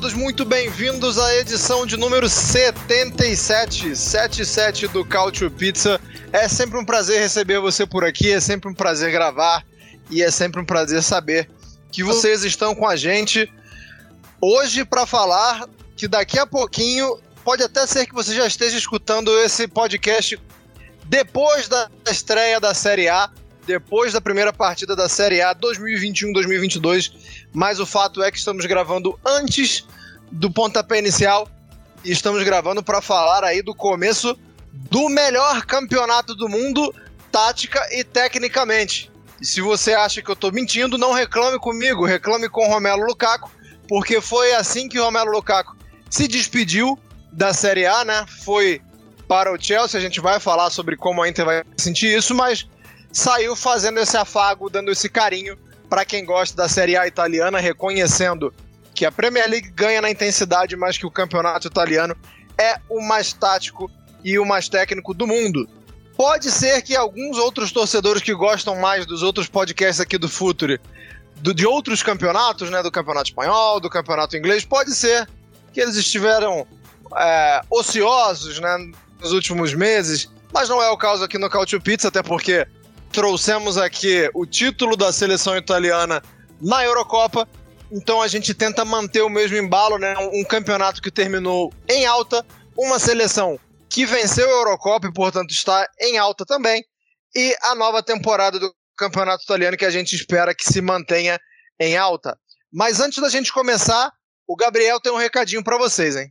Todos muito bem-vindos à edição de número 77, 77 do Cautio Pizza. É sempre um prazer receber você por aqui, é sempre um prazer gravar e é sempre um prazer saber que vocês estão com a gente hoje para falar que daqui a pouquinho pode até ser que você já esteja escutando esse podcast depois da estreia da Série A, depois da primeira partida da Série A 2021-2022, mas o fato é que estamos gravando antes do pontapé inicial e estamos gravando para falar aí do começo do melhor campeonato do mundo, tática e tecnicamente. E se você acha que eu estou mentindo, não reclame comigo, reclame com o Romelo Lukaku, porque foi assim que o Romelo Lukaku se despediu da Série A, né? Foi para o Chelsea, a gente vai falar sobre como a Inter vai sentir isso, mas saiu fazendo esse afago, dando esse carinho para quem gosta da Série A italiana, reconhecendo que a Premier League ganha na intensidade, mas que o campeonato italiano é o mais tático e o mais técnico do mundo. Pode ser que alguns outros torcedores que gostam mais dos outros podcasts aqui do Futuri, do, de outros campeonatos, né, do campeonato espanhol, do campeonato inglês, pode ser que eles estiveram é, ociosos né, nos últimos meses, mas não é o caso aqui no Cautio Pizza, até porque trouxemos aqui o título da seleção italiana na Eurocopa. Então a gente tenta manter o mesmo embalo, né? Um campeonato que terminou em alta, uma seleção que venceu a Eurocopa e, portanto, está em alta também, e a nova temporada do campeonato italiano que a gente espera que se mantenha em alta. Mas antes da gente começar, o Gabriel tem um recadinho para vocês, hein?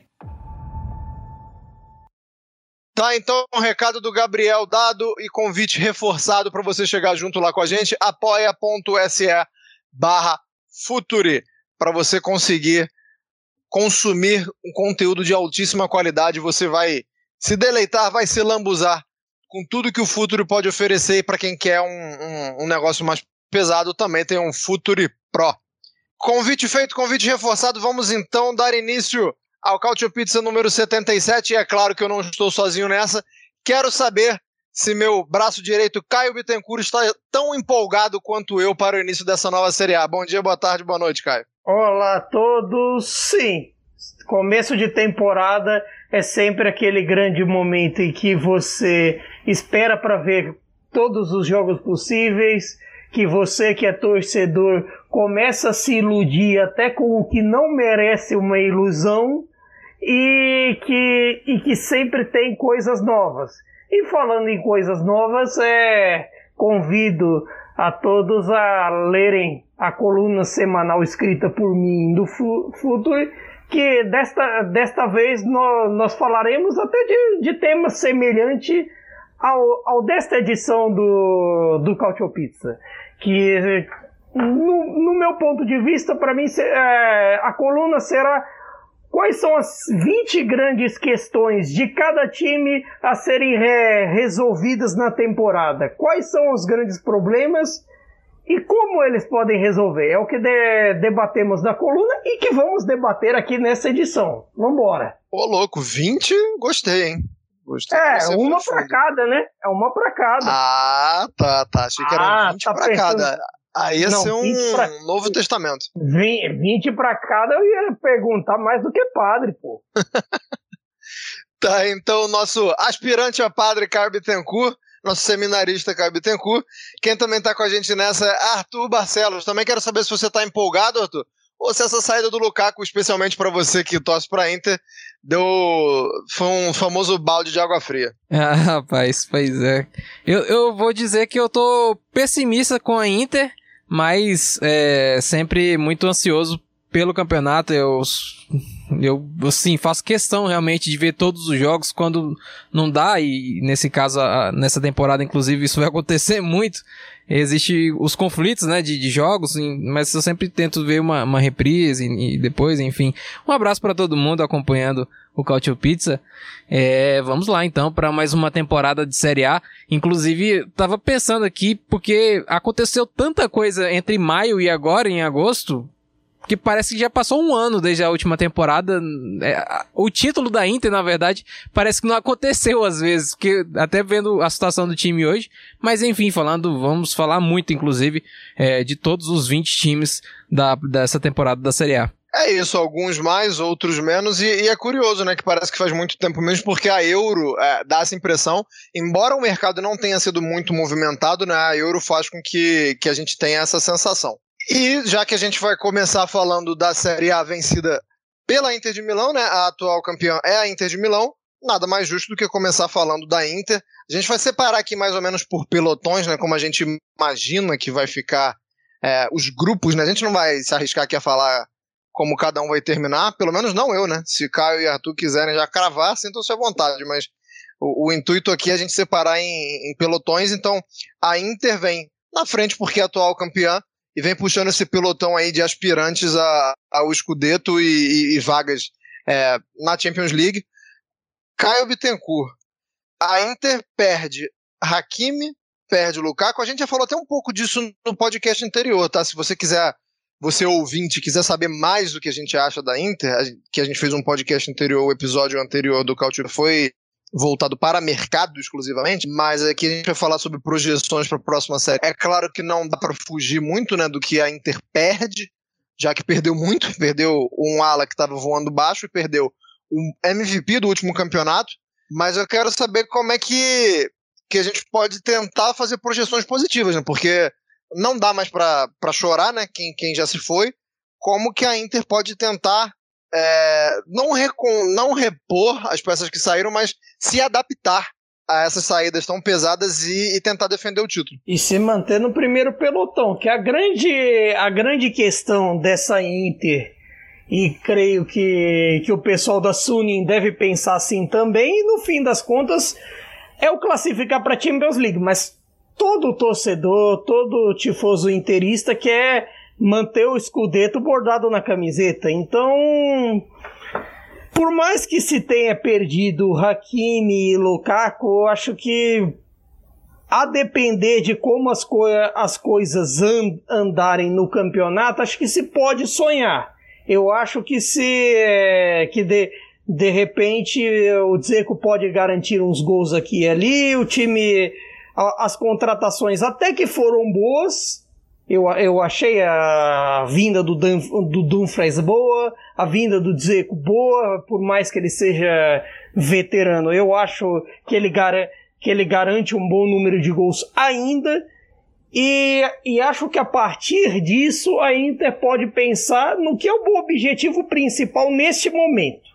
Tá, então, um recado do Gabriel dado e convite reforçado para você chegar junto lá com a gente, apoia.se barra Futuri, para você conseguir consumir um conteúdo de altíssima qualidade, você vai se deleitar, vai se lambuzar com tudo que o Futuri pode oferecer para quem quer um, um, um negócio mais pesado, também tem um Futuri Pro. Convite feito, convite reforçado, vamos então dar início ao Cautio Pizza número 77, e é claro que eu não estou sozinho nessa. Quero saber se meu braço direito, Caio Bittencourt, está tão empolgado quanto eu para o início dessa nova Série A. Bom dia, boa tarde, boa noite, Caio. Olá a todos. Sim, começo de temporada é sempre aquele grande momento em que você espera para ver todos os jogos possíveis, que você que é torcedor começa a se iludir até com o que não merece uma ilusão e que, e que sempre tem coisas novas. E falando em coisas novas, é, convido a todos a lerem a coluna semanal escrita por mim do Futuro, que desta, desta vez nós, nós falaremos até de, de temas semelhantes ao, ao desta edição do, do Cautio Pizza, que no, no meu ponto de vista, para mim, é, a coluna será Quais são as 20 grandes questões de cada time a serem re resolvidas na temporada? Quais são os grandes problemas? E como eles podem resolver? É o que de, debatemos na coluna e que vamos debater aqui nessa edição. Vambora. Ô, louco, 20? Gostei, hein? Gostei é, uma para cada, né? É uma para cada. Ah, tá, tá. Achei que era ah, 20 tá para cada. Aí ia Não, ser um pra... Novo Testamento. 20 para cada eu ia perguntar mais do que padre, pô. tá, então o nosso aspirante a padre Caio Bittencourt, nosso seminarista Caio Bittencourt. Quem também está com a gente nessa é Arthur Barcelos. Também quero saber se você está empolgado, Arthur, ou se essa saída do Lukaku, especialmente para você que torce para Inter, deu foi um famoso balde de água fria. Ah, rapaz, pois é. Eu, eu vou dizer que eu tô pessimista com a Inter, mas é, sempre muito ansioso pelo campeonato. Eu, eu assim, faço questão realmente de ver todos os jogos quando não dá, e nesse caso, nessa temporada, inclusive, isso vai acontecer muito existe os conflitos, né, de, de jogos, mas eu sempre tento ver uma, uma reprise e, e depois, enfim. Um abraço para todo mundo acompanhando o Cautio Pizza. É, vamos lá então para mais uma temporada de Série A. Inclusive, tava pensando aqui porque aconteceu tanta coisa entre maio e agora em agosto que parece que já passou um ano desde a última temporada. É, o título da Inter, na verdade, parece que não aconteceu às vezes, porque até vendo a situação do time hoje. Mas enfim, falando, vamos falar muito, inclusive, é, de todos os 20 times da, dessa temporada da Série A. É isso, alguns mais, outros menos, e, e, é curioso, né, que parece que faz muito tempo mesmo, porque a Euro é, dá essa impressão, embora o mercado não tenha sido muito movimentado, né, a Euro faz com que, que a gente tenha essa sensação. E já que a gente vai começar falando da Série A vencida pela Inter de Milão, né? A atual campeã é a Inter de Milão. Nada mais justo do que começar falando da Inter. A gente vai separar aqui mais ou menos por pelotões, né? Como a gente imagina que vai ficar é, os grupos, né? A gente não vai se arriscar aqui a falar como cada um vai terminar, pelo menos não eu, né? Se Caio e Arthur quiserem já cravar, sintam-se à vontade, mas o, o, intuito aqui é a gente separar em, em pelotões, então a Inter vem na frente porque é a atual campeã, e vem puxando esse pelotão aí de aspirantes a, ao Scudetto e, e, e vagas é, na Champions League. Caio Bittencourt. A Inter perde Hakimi, perde Lukaku. A gente já falou até um pouco disso no podcast anterior, tá? Se você quiser, você ouvinte, quiser saber mais do que a gente acha da Inter, que a gente fez um podcast anterior, o episódio anterior do Coutinho foi voltado para mercado exclusivamente, mas aqui a gente vai falar sobre projeções para a próxima série. É claro que não dá para fugir muito, né, do que a Inter perde, já que perdeu muito, perdeu um ala que estava voando baixo e perdeu o MVP do último campeonato, mas eu quero saber como é que que a gente pode tentar fazer projeções positivas, né? Porque não dá mais para chorar, né? Quem, quem já se foi. Como que a Inter pode tentar é, não, recon, não repor as peças que saíram, mas se adaptar a essas saídas tão pesadas e, e, tentar defender o título. E se manter no primeiro pelotão, que a grande, a grande questão dessa Inter, e creio que, que o pessoal da Suning deve pensar assim também, no fim das contas é o classificar para Champions League, mas todo torcedor, todo tifoso interista quer manter o escudeto bordado na camiseta. Então, por mais que se tenha perdido Hakimi e Lukaku, eu acho que a depender de como as, co as coisas and andarem no campeonato, acho que se pode sonhar. Eu acho que se é, que de, de repente o Dzeko pode garantir uns gols aqui e ali, o time a, as contratações até que foram boas, eu, eu achei a vinda do, Dan, do Dumfries boa, a vinda do Dzeko boa, por mais que ele seja veterano. Eu acho que ele, gar que ele garante um bom número de gols ainda. E, e acho que a partir disso a Inter pode pensar no que é o objetivo principal neste momento.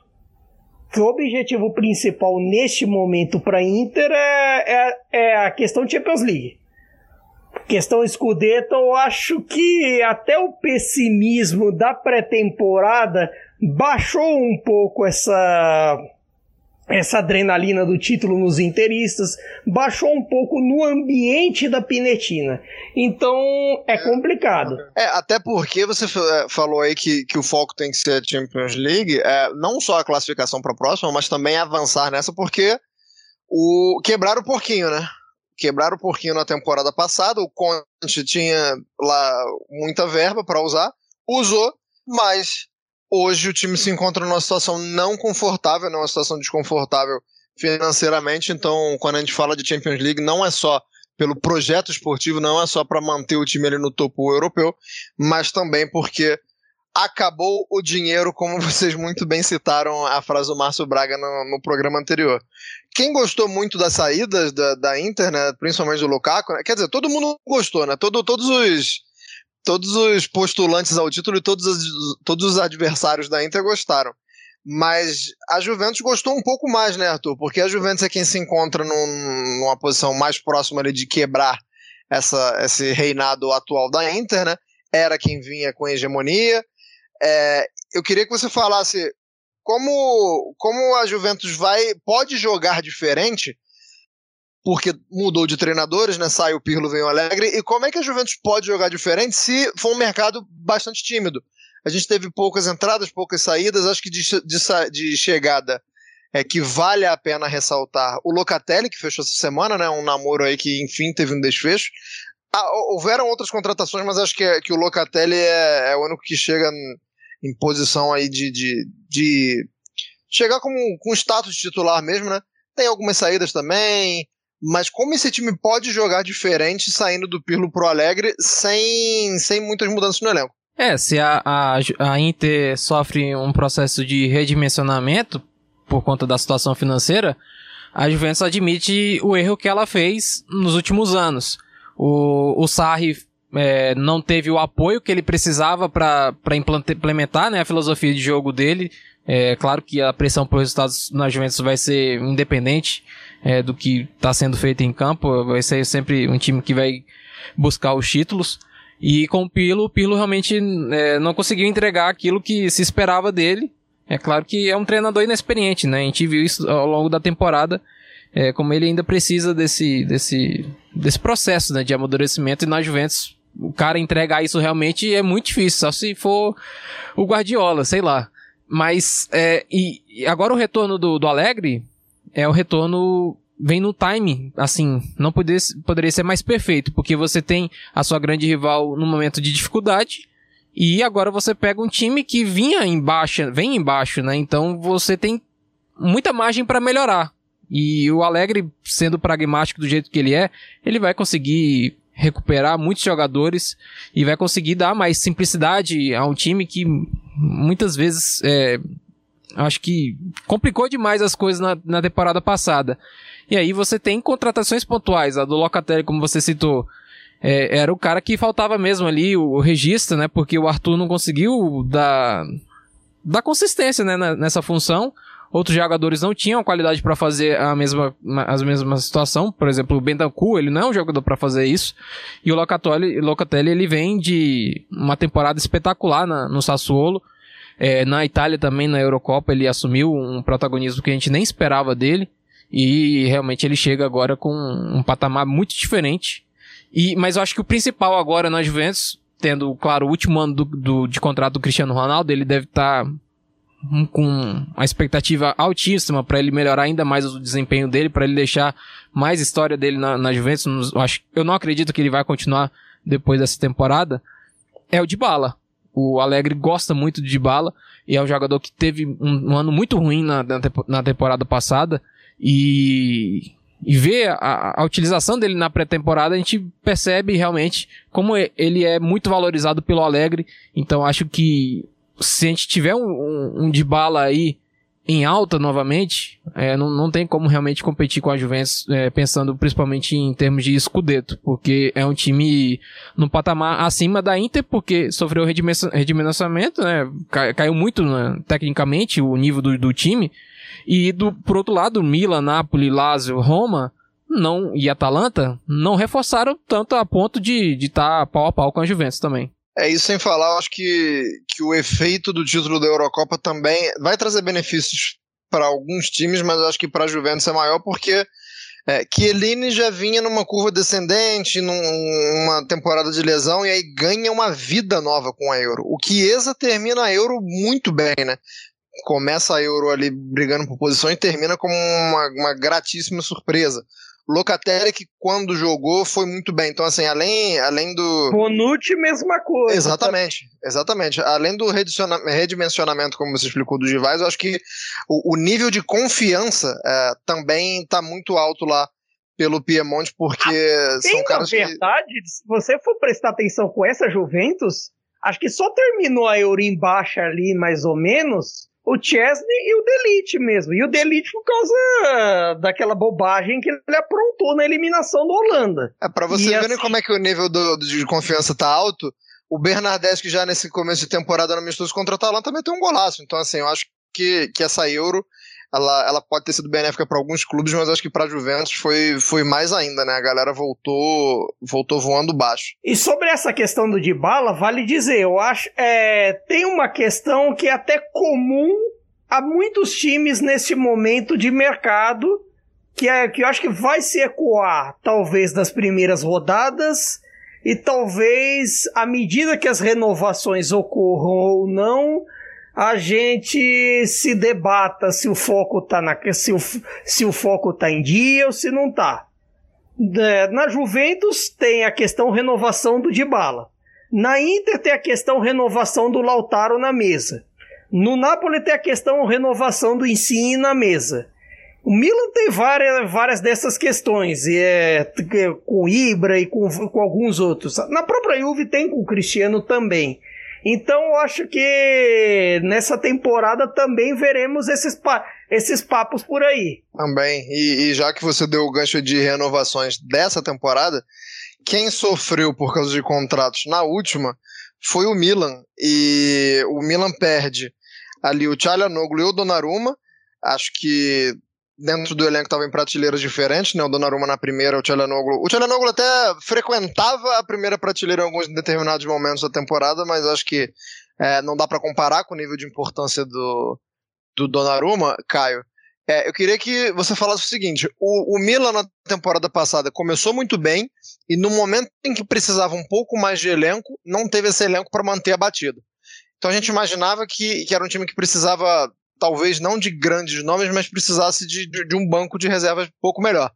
Que o objetivo principal neste momento para a Inter é, é, é a questão Champions League questão Scudetto, eu acho que até o pessimismo da pré-temporada baixou um pouco essa essa adrenalina do título nos interistas, baixou um pouco no ambiente da Pinetina. Então é complicado. É, até porque você é, falou aí que, que o foco tem que ser a Champions League, é, não só a classificação para a próxima, mas também avançar nessa, porque o quebrar o porquinho, né? Quebraram o porquinho na temporada passada, o Conte tinha lá muita verba para usar, usou, mas hoje o time se encontra numa situação não confortável, numa situação desconfortável financeiramente, então quando a gente fala de Champions League não é só pelo projeto esportivo, não é só para manter o time ali no topo europeu, mas também porque acabou o dinheiro, como vocês muito bem citaram a frase do Márcio Braga no, no programa anterior. Quem gostou muito das saídas da, da Inter, né, principalmente do Lukaku, né, quer dizer, todo mundo gostou, né? Todo, todos os todos os postulantes ao título e todos os, todos os adversários da Inter gostaram. Mas a Juventus gostou um pouco mais, né, Arthur? Porque a Juventus é quem se encontra num, numa posição mais próxima ali de quebrar essa, esse reinado atual da Inter, né? Era quem vinha com hegemonia. É, eu queria que você falasse como, como a Juventus vai pode jogar diferente, porque mudou de treinadores, né? Sai o Pirlo, vem o Alegre, e como é que a Juventus pode jogar diferente se for um mercado bastante tímido? A gente teve poucas entradas, poucas saídas. Acho que de, de, de chegada é que vale a pena ressaltar o Locatelli, que fechou essa semana, né? Um namoro aí que, enfim, teve um desfecho. Ah, houveram outras contratações, mas acho que, que o Locatelli é, é o único que chega em, posição aí de, de, de chegar com, com status titular mesmo, né? Tem algumas saídas também, mas como esse time pode jogar diferente saindo do Pirlo pro Alegre sem, sem muitas mudanças no elenco? É, se a, a, a Inter sofre um processo de redimensionamento por conta da situação financeira, a Juventus admite o erro que ela fez nos últimos anos. O, o Sarri é, não teve o apoio que ele precisava para implementar né, a filosofia de jogo dele. É claro que a pressão por resultados na Juventus vai ser independente é, do que está sendo feito em campo. Vai ser sempre um time que vai buscar os títulos. E com o Pilo, o Pilo realmente é, não conseguiu entregar aquilo que se esperava dele. É claro que é um treinador inexperiente, né? A gente viu isso ao longo da temporada, é, como ele ainda precisa desse, desse, desse processo né, de amadurecimento. E na Juventus, o cara entregar isso realmente é muito difícil, só se for o Guardiola, sei lá. Mas, é, e, e agora o retorno do, do Alegre é o retorno vem no time, assim, não poderia, poderia ser mais perfeito, porque você tem a sua grande rival no momento de dificuldade, e agora você pega um time que vinha embaixo, vem embaixo, né? Então você tem muita margem para melhorar. E o Alegre, sendo pragmático do jeito que ele é, ele vai conseguir recuperar muitos jogadores e vai conseguir dar mais simplicidade a um time que muitas vezes é, acho que complicou demais as coisas na, na temporada passada. E aí você tem contratações pontuais. A do Locatelli, como você citou, é, era o cara que faltava mesmo ali, o, o registro, né? Porque o Arthur não conseguiu dar, dar consistência né, nessa função. Outros jogadores não tinham qualidade para fazer a mesma, a mesma situação. Por exemplo, o Bentancur, ele não é um jogador para fazer isso. E o Locatelli, Locatelli, ele vem de uma temporada espetacular na, no Sassuolo. É, na Itália também, na Eurocopa, ele assumiu um protagonismo que a gente nem esperava dele. E realmente ele chega agora com um patamar muito diferente. E, mas eu acho que o principal agora na Juventus, tendo, claro, o último ano do, do de contrato do Cristiano Ronaldo, ele deve estar tá com uma expectativa altíssima para ele melhorar ainda mais o desempenho dele, para ele deixar mais história dele na, na Juventus. Eu, acho, eu não acredito que ele vai continuar depois dessa temporada. É o Dybala. O Alegre gosta muito de Dybala e é um jogador que teve um, um ano muito ruim na, na temporada passada e, e ver a, a utilização dele na pré-temporada, a gente percebe realmente como ele é muito valorizado pelo Alegre. Então acho que se a gente tiver um, um, um de bala aí em alta novamente, é, não, não tem como realmente competir com a Juventus, é, pensando principalmente em termos de escudeto, porque é um time no patamar acima da Inter, porque sofreu redimensionamento, né, caiu muito né, tecnicamente o nível do, do time, e do, por outro lado, Milan, Napoli, Lazio, Roma não e Atalanta não reforçaram tanto a ponto de estar tá pau a pau com a Juventus também. É isso sem falar, acho que, que o efeito do título da Eurocopa também vai trazer benefícios para alguns times, mas acho que para a Juventus é maior porque é, Chiellini já vinha numa curva descendente, numa temporada de lesão, e aí ganha uma vida nova com a Euro. O Chiesa termina a Euro muito bem, né? começa a Euro ali brigando por posição e termina como uma, uma gratíssima surpresa. Locatelli, que quando jogou, foi muito bem. Então, assim, além, além do. Bonucci, mesma coisa. Exatamente, exatamente. Além do redimensionamento, como você explicou, do Givais, eu acho que o, o nível de confiança é, também está muito alto lá pelo Piemonte, porque ah, são caras na verdade, que... se você for prestar atenção com essa Juventus, acho que só terminou a Euro em baixa ali, mais ou menos, o Chesney e o Delite mesmo. E o Delite por causa daquela bobagem que ele aprontou na eliminação do Holanda. É, pra você ver assim... como é que o nível do, de confiança tá alto, o Bernardes, que já nesse começo de temporada no amistoso contra o Atalanta, também tem um golaço. Então, assim, eu acho que, que essa Euro ela, ela pode ter sido benéfica para alguns clubes, mas acho que para a Juventus foi, foi mais ainda, né? A galera voltou voltou voando baixo. E sobre essa questão do Dybala, vale dizer, eu acho é, tem uma questão que é até comum a muitos times nesse momento de mercado, que é que eu acho que vai se ecoar talvez das primeiras rodadas e talvez à medida que as renovações ocorram ou não, a gente se debata se o foco tá na se o, se o foco tá em dia ou se não tá. É, na Juventus tem a questão renovação do Dybala. Na Inter tem a questão renovação do Lautaro na mesa. No Napoli tem a questão renovação do Insigne na mesa. O Milan tem várias, várias dessas questões, e é, com Ibra e com, com alguns outros. Na própria Juve tem com o Cristiano também. Então eu acho que nessa temporada também veremos esses, pa esses papos por aí. Também. E, e, já que você deu o gancho de renovações dessa temporada, quem sofreu por causa de contratos na última foi o Milan. E o Milan perde ali o Tchalanoglu e o Donnarumma. Acho que dentro do elenco estava em prateleiras diferentes, né? O Donnarumma na primeira, o Tchalanoglu. O Tchalanoglu até frequentava a primeira prateleira em alguns determinados momentos da temporada, mas acho que é, não dá para comparar com o nível de importância do, do Donnarumma, Caio. É, eu queria que você falasse o seguinte: o, o Milan na temporada passada começou muito bem e no momento em que precisava um pouco mais de elenco, não teve esse elenco para manter a batida. Então a gente imaginava que, que era um time que precisava talvez não de grandes nomes, mas precisasse de, de, de um banco de reservas um pouco melhor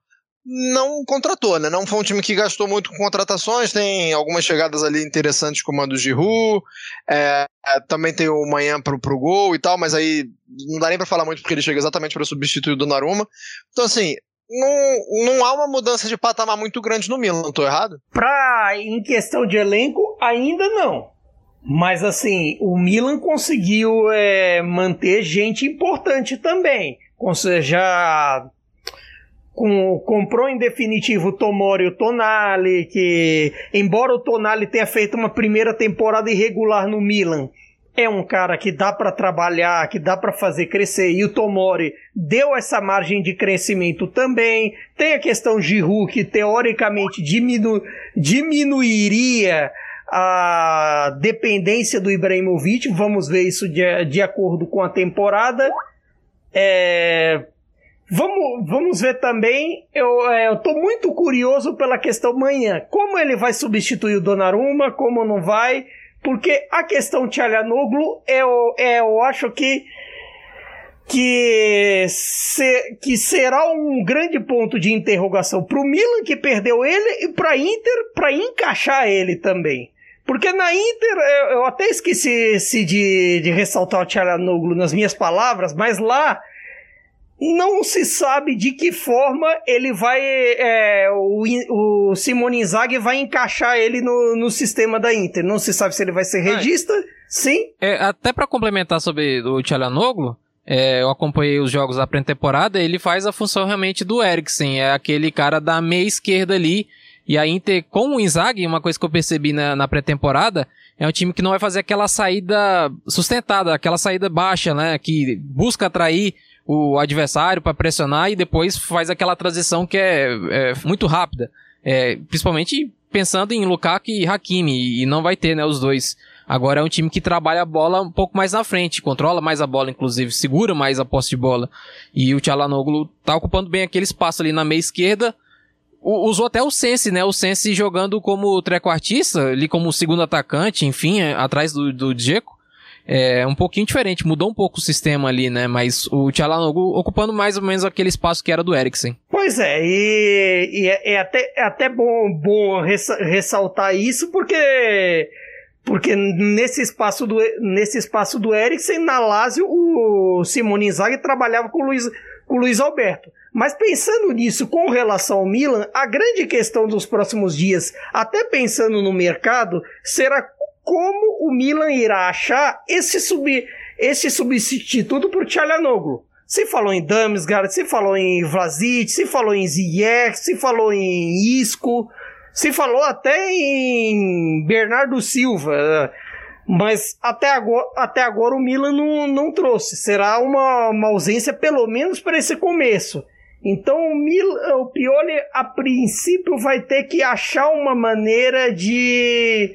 não contratou, né? Não foi um time que gastou muito com contratações. Tem algumas chegadas ali interessantes, como a do Giroud. É, é, também tem o Manhã pro, pro gol e tal, mas aí não dá nem pra falar muito porque ele chega exatamente para substituir o Donnarumma. Então, assim, não, não há uma mudança de patamar muito grande no Milan, não tô errado? Pra, em questão de elenco, ainda não. Mas assim, o Milan conseguiu é, manter gente importante também. Ou seja, com, comprou em definitivo Tomori e o Tonali, que embora o Tonali tenha feito uma primeira temporada irregular no Milan, é um cara que dá para trabalhar, que dá para fazer crescer, e o Tomori deu essa margem de crescimento também. Tem a questão Giroud, que teoricamente diminu diminuiria a dependência do Ibrahimovic, vamos ver isso de, de acordo com a temporada. É, vamos, vamos ver também, eu é, estou muito curioso pela questão manhã, como ele vai substituir o Donnarumma, como não vai, porque a questão Tchalhanoglu, eu, é, eu acho que que, se, que será um grande ponto de interrogação para o Milan que perdeu ele e para Inter para encaixar ele também. Porque na Inter, eu até esqueci de, de ressaltar o Tcharanoglu nas minhas palavras, mas lá não se sabe de que forma ele vai. É, o, o Simone Inzaghi vai encaixar ele no, no sistema da Inter. Não se sabe se ele vai ser regista. Sim. É, até para complementar sobre o Tchalanoglu, é, eu acompanhei os jogos da pré-temporada, ele faz a função realmente do Eriksen, é aquele cara da meia esquerda ali, e a Inter, com o Inzaghi, uma coisa que eu percebi na, na pré-temporada, é um time que não vai fazer aquela saída sustentada, aquela saída baixa, né? Que busca atrair o adversário para pressionar e depois faz aquela transição que é, é muito rápida. É, principalmente pensando em Lukaku e Hakimi, e não vai ter, né, os dois. Agora é um time que trabalha a bola um pouco mais na frente, controla mais a bola, inclusive, segura mais a posse de bola. E o Tchalanoglu tá ocupando bem aquele espaço ali na meia esquerda, usou até o Sense, né? O Sense jogando como trequartista, ali como segundo atacante, enfim, é, atrás do, do Dzeko. é um pouquinho diferente, mudou um pouco o sistema ali, né? Mas o Tchalanoglu ocupando mais ou menos aquele espaço que era do Eriksen. Pois é, e, e é, é, até, é até bom, bom ressaltar isso, porque porque nesse espaço do, nesse espaço do Eriksen, na Lazio, o Simone Inzaghi trabalhava com o Luiz, com o Luiz Alberto. Mas pensando nisso com relação ao Milan, a grande questão dos próximos dias, até pensando no mercado, será como o Milan irá achar esse, sub, esse substituto para o Tchalanoglu. Se falou em Damsgaard, se falou em Vlasic, se falou em Ziyech, se falou em Isco, se falou até em Bernardo Silva, mas até agora, até agora o Milan não, não trouxe. Será uma, uma ausência, pelo menos para esse começo. Então o, Milan, o Pioli, a princípio, vai ter que achar uma maneira de,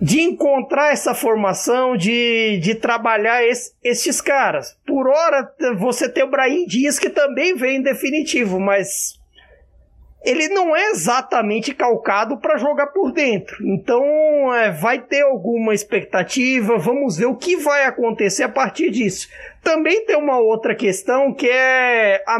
de encontrar essa formação, de, de trabalhar es, esses caras. Por hora, você tem o Brahim Dias, que também vem em definitivo, mas ele não é exatamente calcado para jogar por dentro. Então é, vai ter alguma expectativa, vamos ver o que vai acontecer a partir disso. Também tem uma outra questão que é a,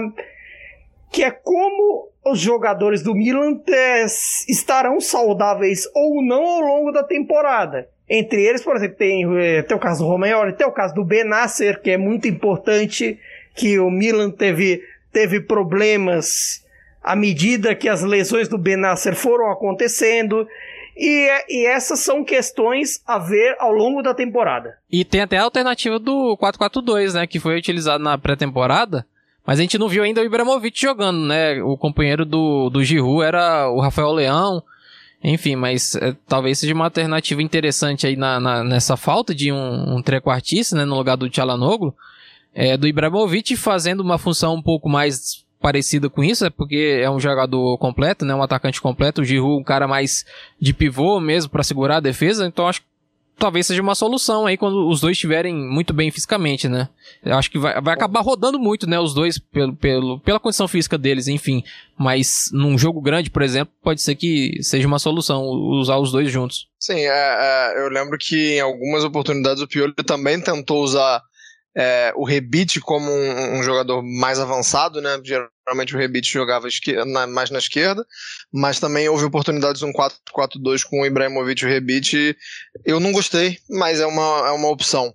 que é como os jogadores do Milan é, estarão saudáveis ou não ao longo da temporada. Entre eles, por exemplo, tem, é, tem o caso do Romagnoli, tem o caso do Benasser, que é muito importante, que o Milan teve, teve problemas à medida que as lesões do Benasser foram acontecendo. E, e, essas são questões a ver ao longo da temporada. E tem até a alternativa do 4-4-2, né? Que foi utilizado na pré-temporada. Mas a gente não viu ainda o Ibrahimovic jogando, né? O companheiro do, do Giroud era o Rafael Leão. Enfim, mas é, talvez seja uma alternativa interessante aí na, na nessa falta de um, um trequartista, né? No lugar do Tchalanoglu. É, do Ibrahimovic fazendo uma função um pouco mais parecida com isso, é porque é um jogador completo, né, um atacante completo, o Giroud um cara mais de pivô mesmo para segurar a defesa, então acho que talvez seja uma solução aí quando os dois estiverem muito bem fisicamente, né? Eu acho que vai, vai acabar rodando muito, né, os dois pelo, pelo, pela condição física deles, enfim, mas num jogo grande, por exemplo, pode ser que seja uma solução usar os dois juntos. Sim, é, é, eu lembro que em algumas oportunidades o Pioli também tentou usar é, o Rebite como um, um, jogador mais avançado, né? Geralmente o Rebite jogava na, mais na esquerda, mas também houve oportunidades um 4-4-2 com o Ibrahimovic e o Rebite. Eu não gostei, mas é uma, é uma opção.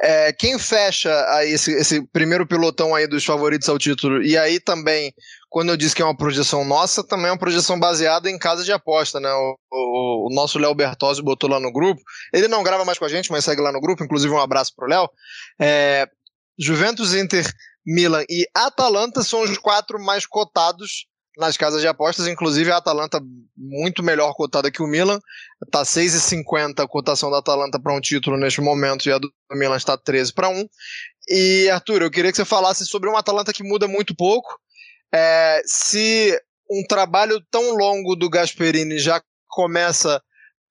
É, quem fecha aí esse, esse, primeiro pilotão aí dos favoritos ao título, e aí também, quando eu disse que é uma projeção nossa, também é uma projeção baseada em casa de aposta, né? O, o, o nosso Léo Bertozzi botou lá no grupo. Ele não grava mais com a gente, mas segue lá no grupo, inclusive um abraço pro Léo. É, Juventus, Inter, Milan e Atalanta são os quatro mais cotados nas casas de apostas, inclusive a Atalanta muito melhor cotada que o Milan, está 6,50 a cotação da Atalanta para um título neste momento e a do Milan está 13 para 1. E Arthur, eu queria que você falasse sobre uma Atalanta que muda muito pouco, é, se um trabalho tão longo do Gasperini já começa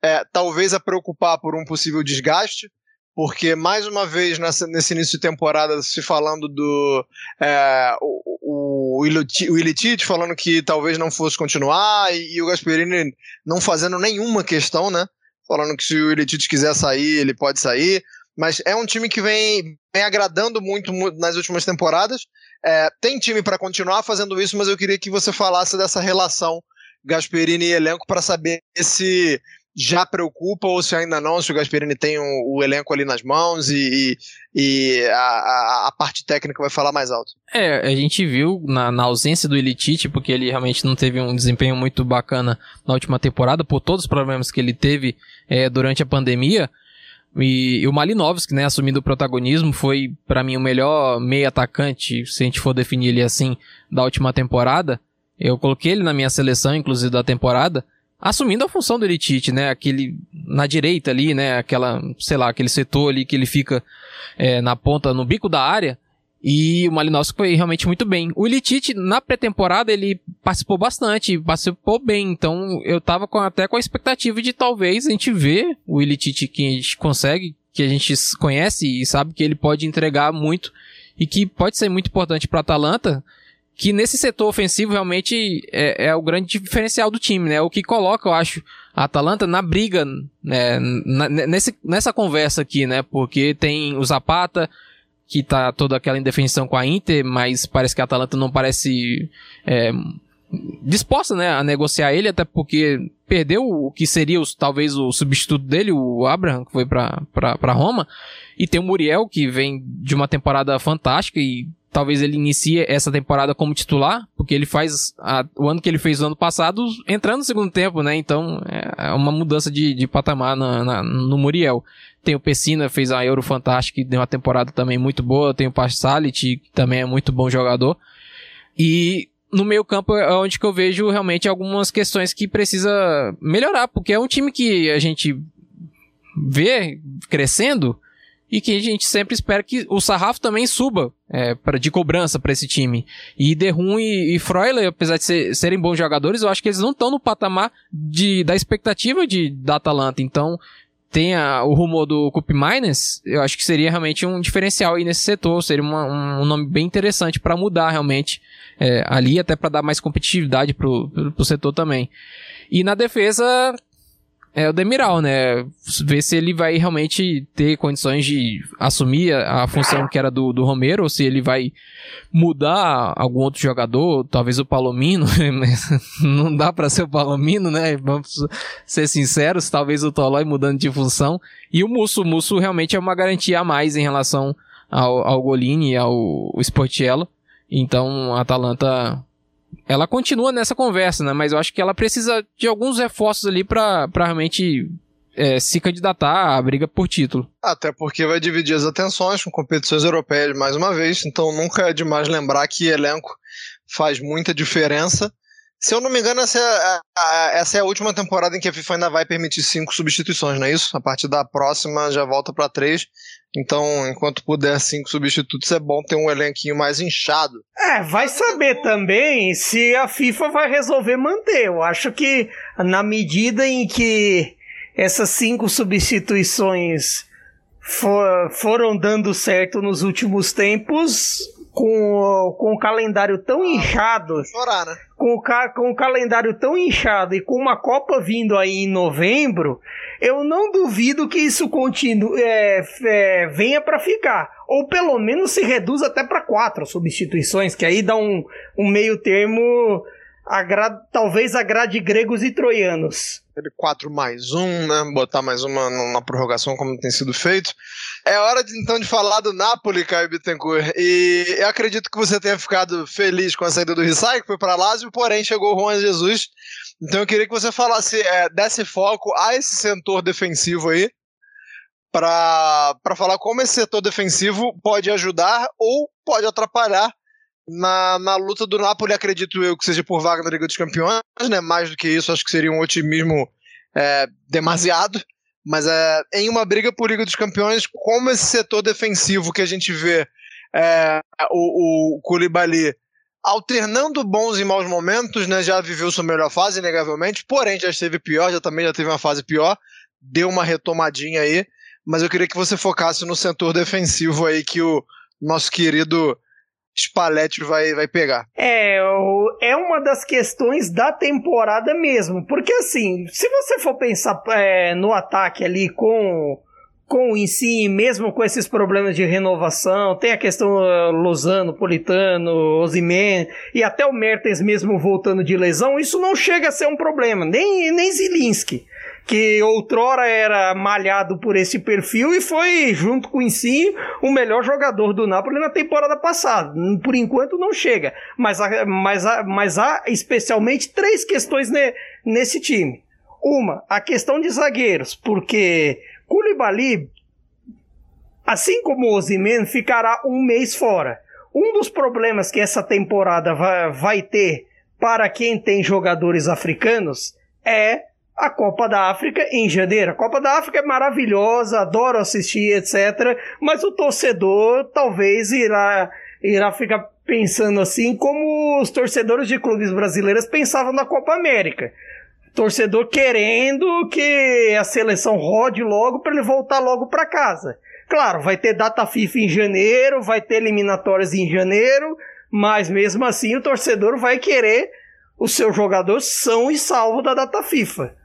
é, talvez a preocupar por um possível desgaste, porque mais uma vez nessa, nesse início de temporada se falando do é, o, o, o Ilitite falando que talvez não fosse continuar e, e, o Gasperini não fazendo nenhuma questão, né? Falando que se o Ilitite quiser sair, ele pode sair. Mas é um time que vem, vem agradando muito, muito nas últimas temporadas. É, tem time para continuar fazendo isso, mas eu queria que você falasse dessa relação Gasperini e elenco para saber se já preocupa ou se ainda não, se o Gasperini tem o, o elenco ali nas mãos e, e, e a, a, a, parte técnica vai falar mais alto. É, a gente viu na, na, ausência do Elitite, porque ele realmente não teve um desempenho muito bacana na última temporada, por todos os problemas que ele teve é, durante a pandemia. E, e o Malinovski, né, assumindo o protagonismo, foi para mim o melhor meio atacante, se a gente for definir ele assim, da última temporada. Eu coloquei ele na minha seleção, inclusive da temporada assumindo a função do Elitite, né? Aquele na direita ali, né? Aquela, sei lá, aquele setor ali que ele fica é, na ponta, no bico da área. E o Malinowski foi realmente muito bem. O Elitite, na pré-temporada, ele participou bastante, participou bem. Então, eu tava com, até com a expectativa de talvez a gente ver o Elitite que a gente consegue, que a gente conhece e sabe que ele pode entregar muito e que pode ser muito importante para Atalanta que nesse setor ofensivo realmente é, é, o grande diferencial do time, né? O que coloca, eu acho, a Atalanta na briga, né? Na, nesse, nessa conversa aqui, né? Porque tem o Zapata, que tá toda aquela indefinição com a Inter, mas parece que a Atalanta não parece é, disposta, né, a negociar ele, até porque perdeu o que seria os, talvez o substituto dele, o Abraham, que foi para Roma, e tem o Muriel, que vem de uma temporada fantástica e talvez ele inicie essa temporada como titular, porque ele faz a, o ano que ele fez no ano passado entrando no segundo tempo, né? Então é uma mudança de, de patamar na, na, no Muriel. Tem o Pessina, fez a Euro Fantástica, deu uma temporada também muito boa. Tem o Passalit, que também é muito bom jogador. E no meio campo é onde que eu vejo realmente algumas questões que precisa melhorar, porque é um time que a gente vê crescendo, e que a gente sempre espera que o sarrafo também suba é, pra, de cobrança para esse time. E Derrum e, e Freuler, apesar de ser, serem bons jogadores, eu acho que eles não estão no patamar de, da expectativa de, da Atalanta. Então, tem a, o rumor do Cup Miners, eu acho que seria realmente um diferencial aí nesse setor, seria uma, um, um, nome bem interessante para mudar realmente é, ali, até para dar mais competitividade pro, pro, pro setor também. E na defesa, é o Demiral, né? Ver se ele vai realmente ter condições de assumir a, a função que era do, do Romero, ou se ele vai mudar algum outro jogador, talvez o Palomino, não dá para ser o Palomino, né? Vamos ser sinceros, talvez o Tolói mudando de função. E o Musso, o Musso realmente é uma garantia a mais em relação ao, ao Golini e ao Sportiello. Então a Atalanta ela continua nessa conversa, né? Mas eu acho que ela precisa de alguns reforços ali para realmente é, se candidatar à briga por título. Até porque vai dividir as atenções com competições europeias mais uma vez, então nunca é demais lembrar que elenco faz muita diferença. Se eu não me engano, essa é, a, essa é a última temporada em que a FIFA ainda vai permitir cinco substituições, não é isso? A partir da próxima já volta para três. Então, enquanto puder cinco substitutos, é bom ter um elenquinho mais inchado. É, vai saber também se a FIFA vai resolver manter. Eu acho que na medida em que essas cinco substituições for, foram dando certo nos últimos tempos, com, com o calendário tão ah, inchado. Chorar, né? Com o, com o calendário tão inchado e com uma Copa vindo aí em novembro, eu não duvido que isso continue, é, é, venha para ficar. Ou pelo menos se reduz até para quatro substituições, que aí dá um, um meio termo. Agrade, talvez agrade gregos e troianos. Ele 4 mais um, né? Botar mais uma na prorrogação, como tem sido feito. É hora de, então de falar do Napoli, Caio Bittencourt. E eu acredito que você tenha ficado feliz com a saída do Rissai, que foi para Lazio, porém chegou o Juan Jesus. Então eu queria que você falasse, é, desse foco a esse setor defensivo aí, para falar como esse setor defensivo pode ajudar ou pode atrapalhar na, na luta do Napoli, acredito eu, que seja por vaga na Liga dos Campeões, né? Mais do que isso, acho que seria um otimismo é, demasiado. Mas é, em uma briga por Liga dos Campeões, como esse setor defensivo que a gente vê é, o, o Koulibaly alternando bons e maus momentos, né, já viveu sua melhor fase, inegavelmente, porém já esteve pior, já também já teve uma fase pior, deu uma retomadinha aí, mas eu queria que você focasse no setor defensivo aí que o nosso querido Spalletti vai, vai pegar. É, é uma das questões da temporada mesmo. Porque assim, se você for pensar é, no ataque ali com com o si, mesmo com esses problemas de renovação, tem a questão uh, Lozano, Politano, Osimen e até o Mertens mesmo voltando de lesão, isso não chega a ser um problema, nem, nem Zilinski que outrora era malhado por esse perfil e foi, junto com o si, o melhor jogador do Napoli na temporada passada. Por enquanto não chega, mas há, mas há, mas há especialmente três questões ne, nesse time. Uma, a questão de zagueiros, porque Koulibaly, assim como o Ozyman, ficará um mês fora. Um dos problemas que essa temporada vai, vai ter para quem tem jogadores africanos é a Copa da África em janeiro. A Copa da África é maravilhosa, adoro assistir, etc. Mas o torcedor talvez irá, irá ficar pensando assim como os torcedores de clubes brasileiros pensavam na Copa América. Torcedor querendo que a seleção rode logo para ele voltar logo para casa. Claro, vai ter data FIFA em janeiro, vai ter eliminatórias em janeiro, mas mesmo assim o torcedor vai querer o seu jogador são e salvo da data FIFA.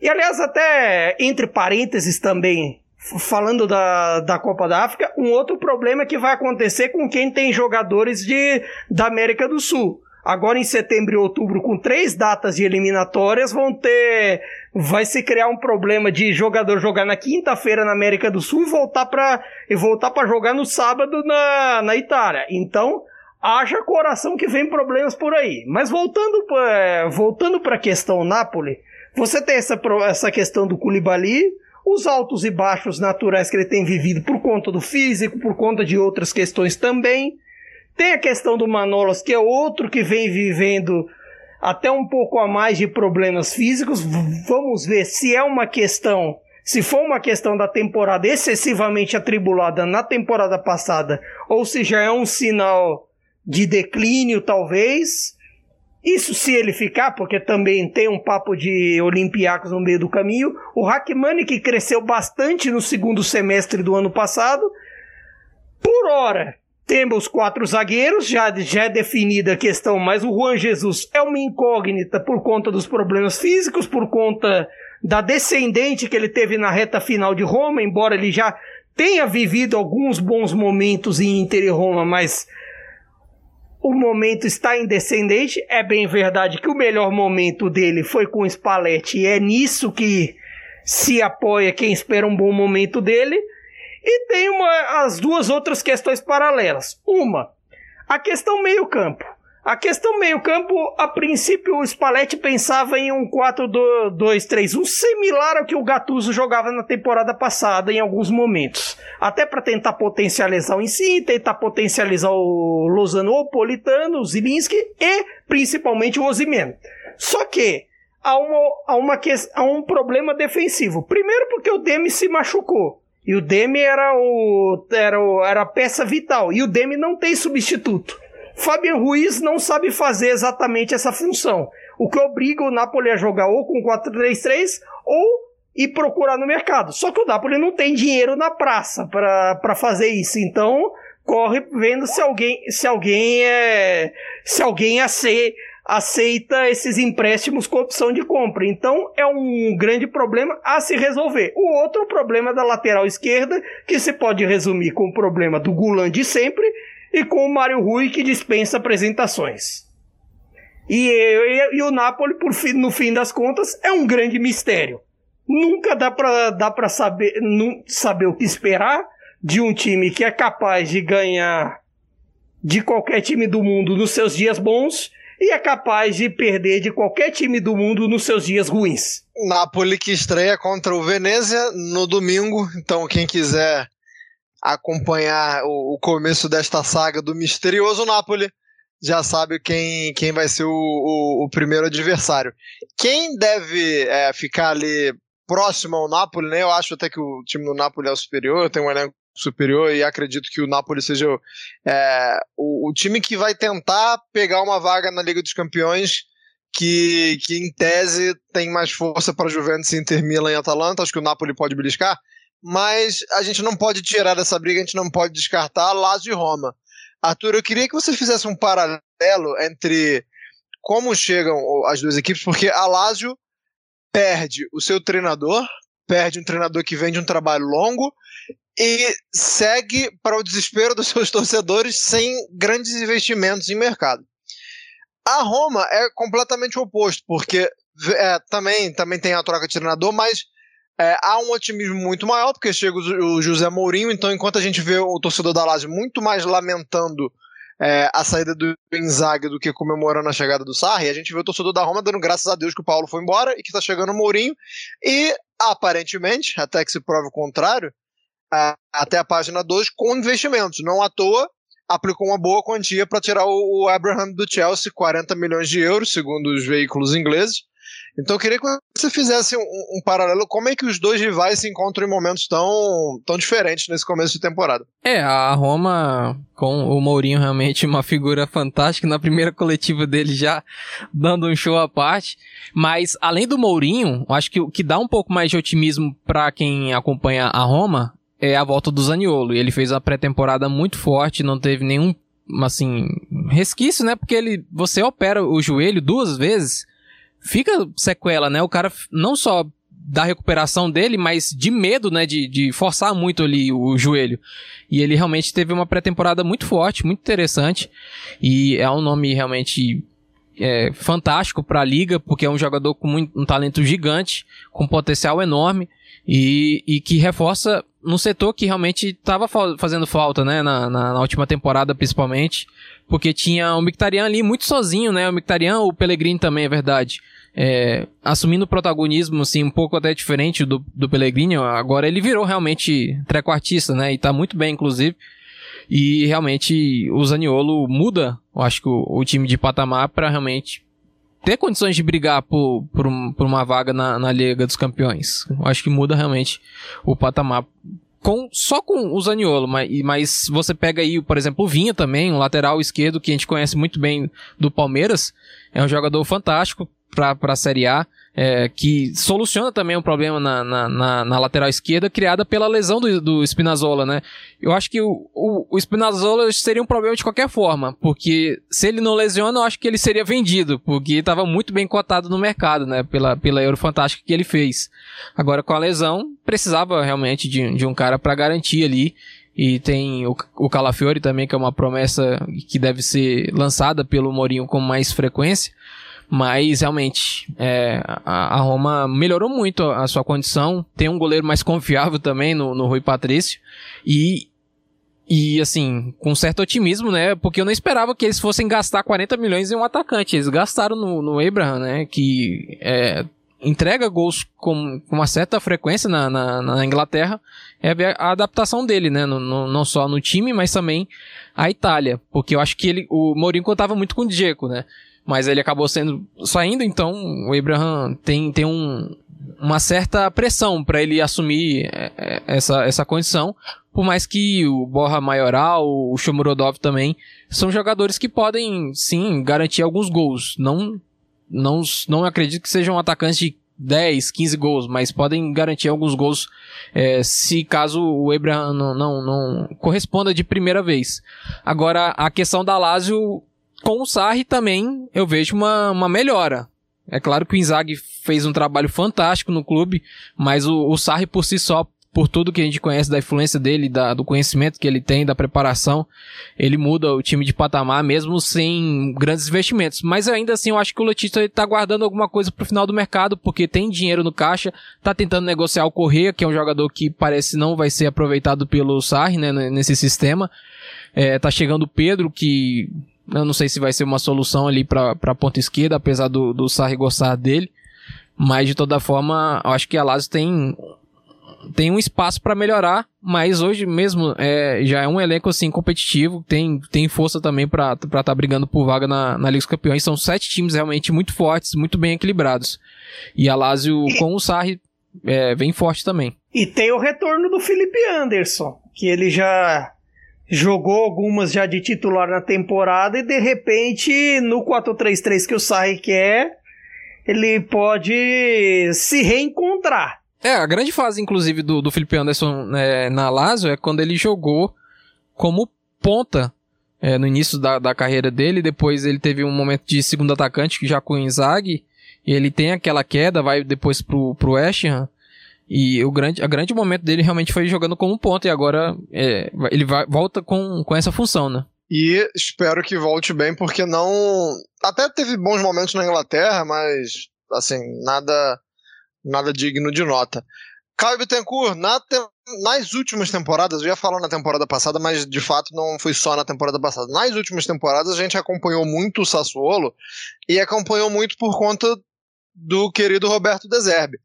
E aliás, até entre parênteses também, falando da, da Copa da África, um outro problema que vai acontecer com quem tem jogadores de, da América do Sul. Agora em setembro e outubro, com três datas de eliminatórias, vão ter. Vai se criar um problema de jogador jogar na quinta-feira na América do Sul e voltar para e voltar para jogar no sábado na, na Itália. Então, haja coração que vem problemas por aí. Mas voltando para voltando para a questão Napoli, você tem essa, essa questão do Koulibaly, os altos e baixos naturais que ele tem vivido por conta do físico, por conta de outras questões também. Tem a questão do Manolas, que é outro que vem vivendo até um pouco a mais de problemas físicos. Vamos ver se é uma questão, se for uma questão da temporada excessivamente atribulada na temporada passada, ou se já é um sinal de declínio, talvez. Isso se ele ficar, porque também tem um papo de Olympiacos no meio do caminho. O Hackmani, que cresceu bastante no segundo semestre do ano passado. Por hora, temos quatro zagueiros, já, já é definida a questão, mas o Juan Jesus é uma incógnita por conta dos problemas físicos, por conta da descendente que ele teve na reta final de Roma, embora ele já tenha vivido alguns bons momentos em Inter e Roma, mas o momento está em descendente. É bem verdade que o melhor momento dele foi com o Spalletti, e é nisso que se apoia quem espera um bom momento dele. E tem uma, as duas outras questões paralelas. Uma, a questão meio-campo. A questão meio-campo, a princípio, o Spalletti pensava em um 4-2-3-1, similar ao que o Gattuso jogava na temporada passada em alguns momentos. Até para tentar potencializar o Insigne, tentar potencializar o Lozano, o Politano, o Zilinski e principalmente o Osimhen. Só que há, uma, há, uma, há um problema defensivo. Primeiro porque o Demi se machucou. E o Demi era, o, era, o, era a peça vital. E o Demi não tem substituto. Fabian Ruiz não sabe fazer exatamente essa função. O que obriga o Napoli a jogar ou com 4-3-3 ou ir procurar no mercado. Só que o Napoli não tem dinheiro na praça para fazer isso. Então corre vendo se alguém se alguém é se alguém aceita aceita esses empréstimos com opção de compra. Então é um grande problema a se resolver. O outro problema da lateral esquerda, que se pode resumir com o problema do Gulan de sempre e com o Mário Rui, que dispensa apresentações. E, e, e o Napoli, por fim, no fim das contas, é um grande mistério. Nunca dá para dá pra saber, não, saber o que esperar de um time que é capaz de ganhar de qualquer time do mundo nos seus dias bons e é capaz de perder de qualquer time do mundo nos seus dias ruins. Napoli que estreia contra o Venezia no domingo, então quem quiser acompanhar o, o começo desta saga do misterioso Napoli já sabe quem, quem vai ser o, o, o primeiro adversário. Quem deve é, ficar ali próximo ao Napoli, né? Eu acho até que o time do Napoli é o superior, tem um elenco superior e acredito que o Napoli seja é, o, o, time que vai tentar pegar uma vaga na Liga dos Campeões que, que em tese tem mais força para Juventus, Inter, Milan e Atalanta, acho que o Napoli pode beliscar, mas a gente não pode tirar dessa briga, a gente não pode descartar Lazio e Roma. Arthur, eu queria que você fizesse um paralelo entre como chegam as duas equipes, porque a Lazio perde o seu treinador, perde um treinador que vem de um trabalho longo, e segue para o desespero dos seus torcedores sem grandes investimentos em mercado. A Roma é completamente o oposto, porque é, também, também tem a troca de treinador, mas é, há um otimismo muito maior, porque chega o, o, José Mourinho, então enquanto a gente vê o torcedor da Lazio muito mais lamentando é, a saída do Inzaghi do que comemorando a chegada do Sarri, a gente vê o torcedor da Roma dando graças a Deus que o Paulo foi embora e que está chegando o Mourinho, e aparentemente, até que se prove o contrário, a, até a página 2 com investimentos. Não à toa, aplicou uma boa quantia para tirar o, o, Abraham do Chelsea, 40 milhões de euros, segundo os veículos ingleses. Então eu queria que você fizesse um, um, paralelo, como é que os dois rivais se encontram em momentos tão, tão diferentes nesse começo de temporada. É, a Roma, com o Mourinho realmente uma figura fantástica, na primeira coletiva dele já dando um show à parte, mas além do Mourinho, acho que o que dá um pouco mais de otimismo para quem acompanha a Roma é a volta do Zaniolo. Ele fez a pré-temporada muito forte, não teve nenhum assim, resquício, né? Porque ele, você opera o joelho duas vezes, fica sequela, né? O cara não só da recuperação dele, mas de medo, né, de, de forçar muito ali o joelho. E ele realmente teve uma pré-temporada muito forte, muito interessante, e é um nome realmente é, fantástico para a liga, porque é um jogador com muito, um talento gigante, com potencial enorme, e, e que reforça no setor que realmente estava fazendo falta, né, na, na, na, última temporada principalmente, porque tinha o Mictarian ali muito sozinho, né, o Mictarian, o Pellegrini também, é verdade, é, assumindo o protagonismo, assim, um pouco até diferente do, do Pellegrini, agora ele virou realmente trequartista, né, e tá muito bem, inclusive, e realmente o Zaniolo muda, eu acho que o, o time de patamar para realmente ter condições de brigar por, por, por uma vaga na, na Liga dos Campeões. Eu acho que muda realmente o patamar. Com, só com o Zaniolo, mas, mas você pega aí, por exemplo, o Vinha também, um lateral esquerdo que a gente conhece muito bem do Palmeiras, é um jogador fantástico para a Série A é, que soluciona também um problema na, na, na, na, lateral esquerda criada pela lesão do, do Spinazzola, né? Eu acho que o, o, o Spinazzola seria um problema de qualquer forma, porque se ele não lesiona, eu acho que ele seria vendido, porque estava muito bem cotado no mercado, né? Pela, pela Eurofantástica que ele fez. Agora, com a lesão, precisava realmente de, de um cara para garantir ali. E tem o, o Calafiori também, que é uma promessa que deve ser lançada pelo Mourinho com mais frequência. Mas realmente, é, a, Roma melhorou muito a, a, sua condição. Tem um goleiro mais confiável também no, no Rui Patrício. E, e assim, com certo otimismo, né? Porque eu não esperava que eles fossem gastar 40 milhões em um atacante. Eles gastaram no, no Abraham, né? Que é, entrega gols com, com uma certa frequência na, na, na Inglaterra. É a adaptação dele, né? No, no, não só no time, mas também a Itália. Porque eu acho que ele, o Mourinho contava muito com o Diego, né? Mas ele acabou sendo saindo, então o Abraham tem, tem um, uma certa pressão para ele assumir é, é, essa, essa condição, por mais que o Borra Maioral, o Shomurodov também, são jogadores que podem sim garantir alguns gols. Não, não, não acredito que sejam atacantes de 10, 15 gols, mas podem garantir alguns gols é, se caso o Abraham não, não, não corresponda de primeira vez. Agora, a questão da Lazio com o Sarri também eu vejo uma, uma melhora. É claro que o Inzaghi fez um trabalho fantástico no clube, mas o, o Sarri por si só, por tudo que a gente conhece da influência dele, da, do conhecimento que ele tem, da preparação, ele muda o time de patamar mesmo sem grandes investimentos. Mas ainda assim eu acho que o Letista está guardando alguma coisa para o final do mercado, porque tem dinheiro no caixa, está tentando negociar o Correia, que é um jogador que parece não vai ser aproveitado pelo Sarri, né, nesse sistema. É, tá chegando o Pedro, que eu não sei se vai ser uma solução ali para a ponta esquerda, apesar do, do Sarri gostar dele. Mas de toda forma, eu acho que a Lazio tem tem um espaço para melhorar, mas hoje mesmo é, já é um elenco assim competitivo, tem, tem força também para estar tá brigando por vaga na, na Liga dos Campeões. São sete times realmente muito fortes, muito bem equilibrados. E a Lazio com o Sarri é, vem forte também. E tem o retorno do Felipe Anderson, que ele já jogou algumas já de titular na temporada e de repente no 4-3-3 que o Sarri quer, ele pode se reencontrar. É, a grande fase, inclusive, do, do Felipe Anderson é, na Lazio é quando ele jogou como ponta é, no início da, da carreira dele. Depois ele teve um momento de segundo atacante, já com o Inzaghi. E ele tem aquela queda, vai depois pro, pro West Ham. E o grande, a grande momento dele realmente foi jogando como ponto e agora é, ele vai, volta com, com essa função, né? E espero que volte bem, porque não. Até teve bons momentos na Inglaterra, mas assim, nada nada digno de nota. Caio Bittencourt, na te... nas últimas temporadas, eu ia falar na temporada passada, mas de fato não foi só na temporada passada. Nas últimas temporadas a gente acompanhou muito o Sassuolo e acompanhou muito por conta do querido Roberto Deserbe.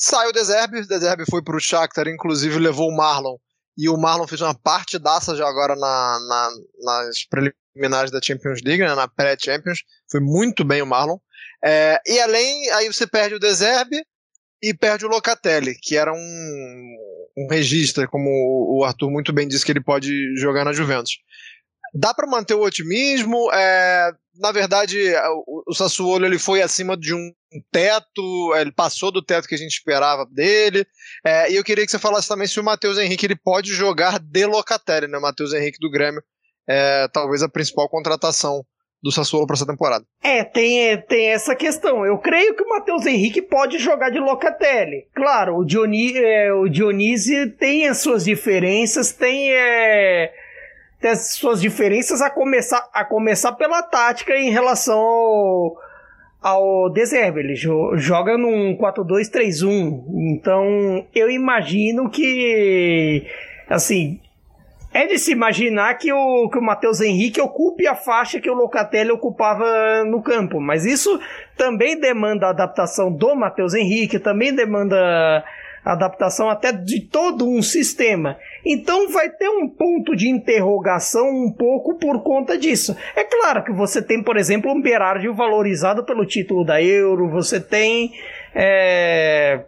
Saiu o Deserbe, o Deserbe foi pro Shakhtar, inclusive levou o Marlon. E o Marlon fez uma partidaça já agora na, na, nas preliminares da Champions League, né, na pré-Champions. Foi muito bem o Marlon. É, e além, aí você perde o Deserbe e perde o Locatelli, que era um, um registro, como o Arthur muito bem disse que ele pode jogar na Juventus. Dá para manter o otimismo? É, na verdade, o, o Sassuolo ele foi acima de um teto, ele passou do teto que a gente esperava dele. É, e eu queria que você falasse também se o Matheus Henrique ele pode jogar de Locatelli, né? O Matheus Henrique do Grêmio é talvez a principal contratação do Sassuolo para essa temporada. É, tem, tem essa questão. Eu creio que o Matheus Henrique pode jogar de Locatelli. Claro, o, Dioni, é, o Dionísio tem as suas diferenças, tem, é, tem as suas diferenças a começar, a começar pela tática em relação ao, ao Deserve. Ele joga num 4-2-3-1. Então, eu imagino que, assim, é de se imaginar que o, que o Matheus Henrique ocupe a faixa que o Locatelli ocupava no campo, mas isso também demanda adaptação do Matheus Henrique, também demanda adaptação até de todo um sistema. Então vai ter um ponto de interrogação um pouco por conta disso. É claro que você tem, por exemplo, um Berardi valorizado pelo título da Euro, você tem é,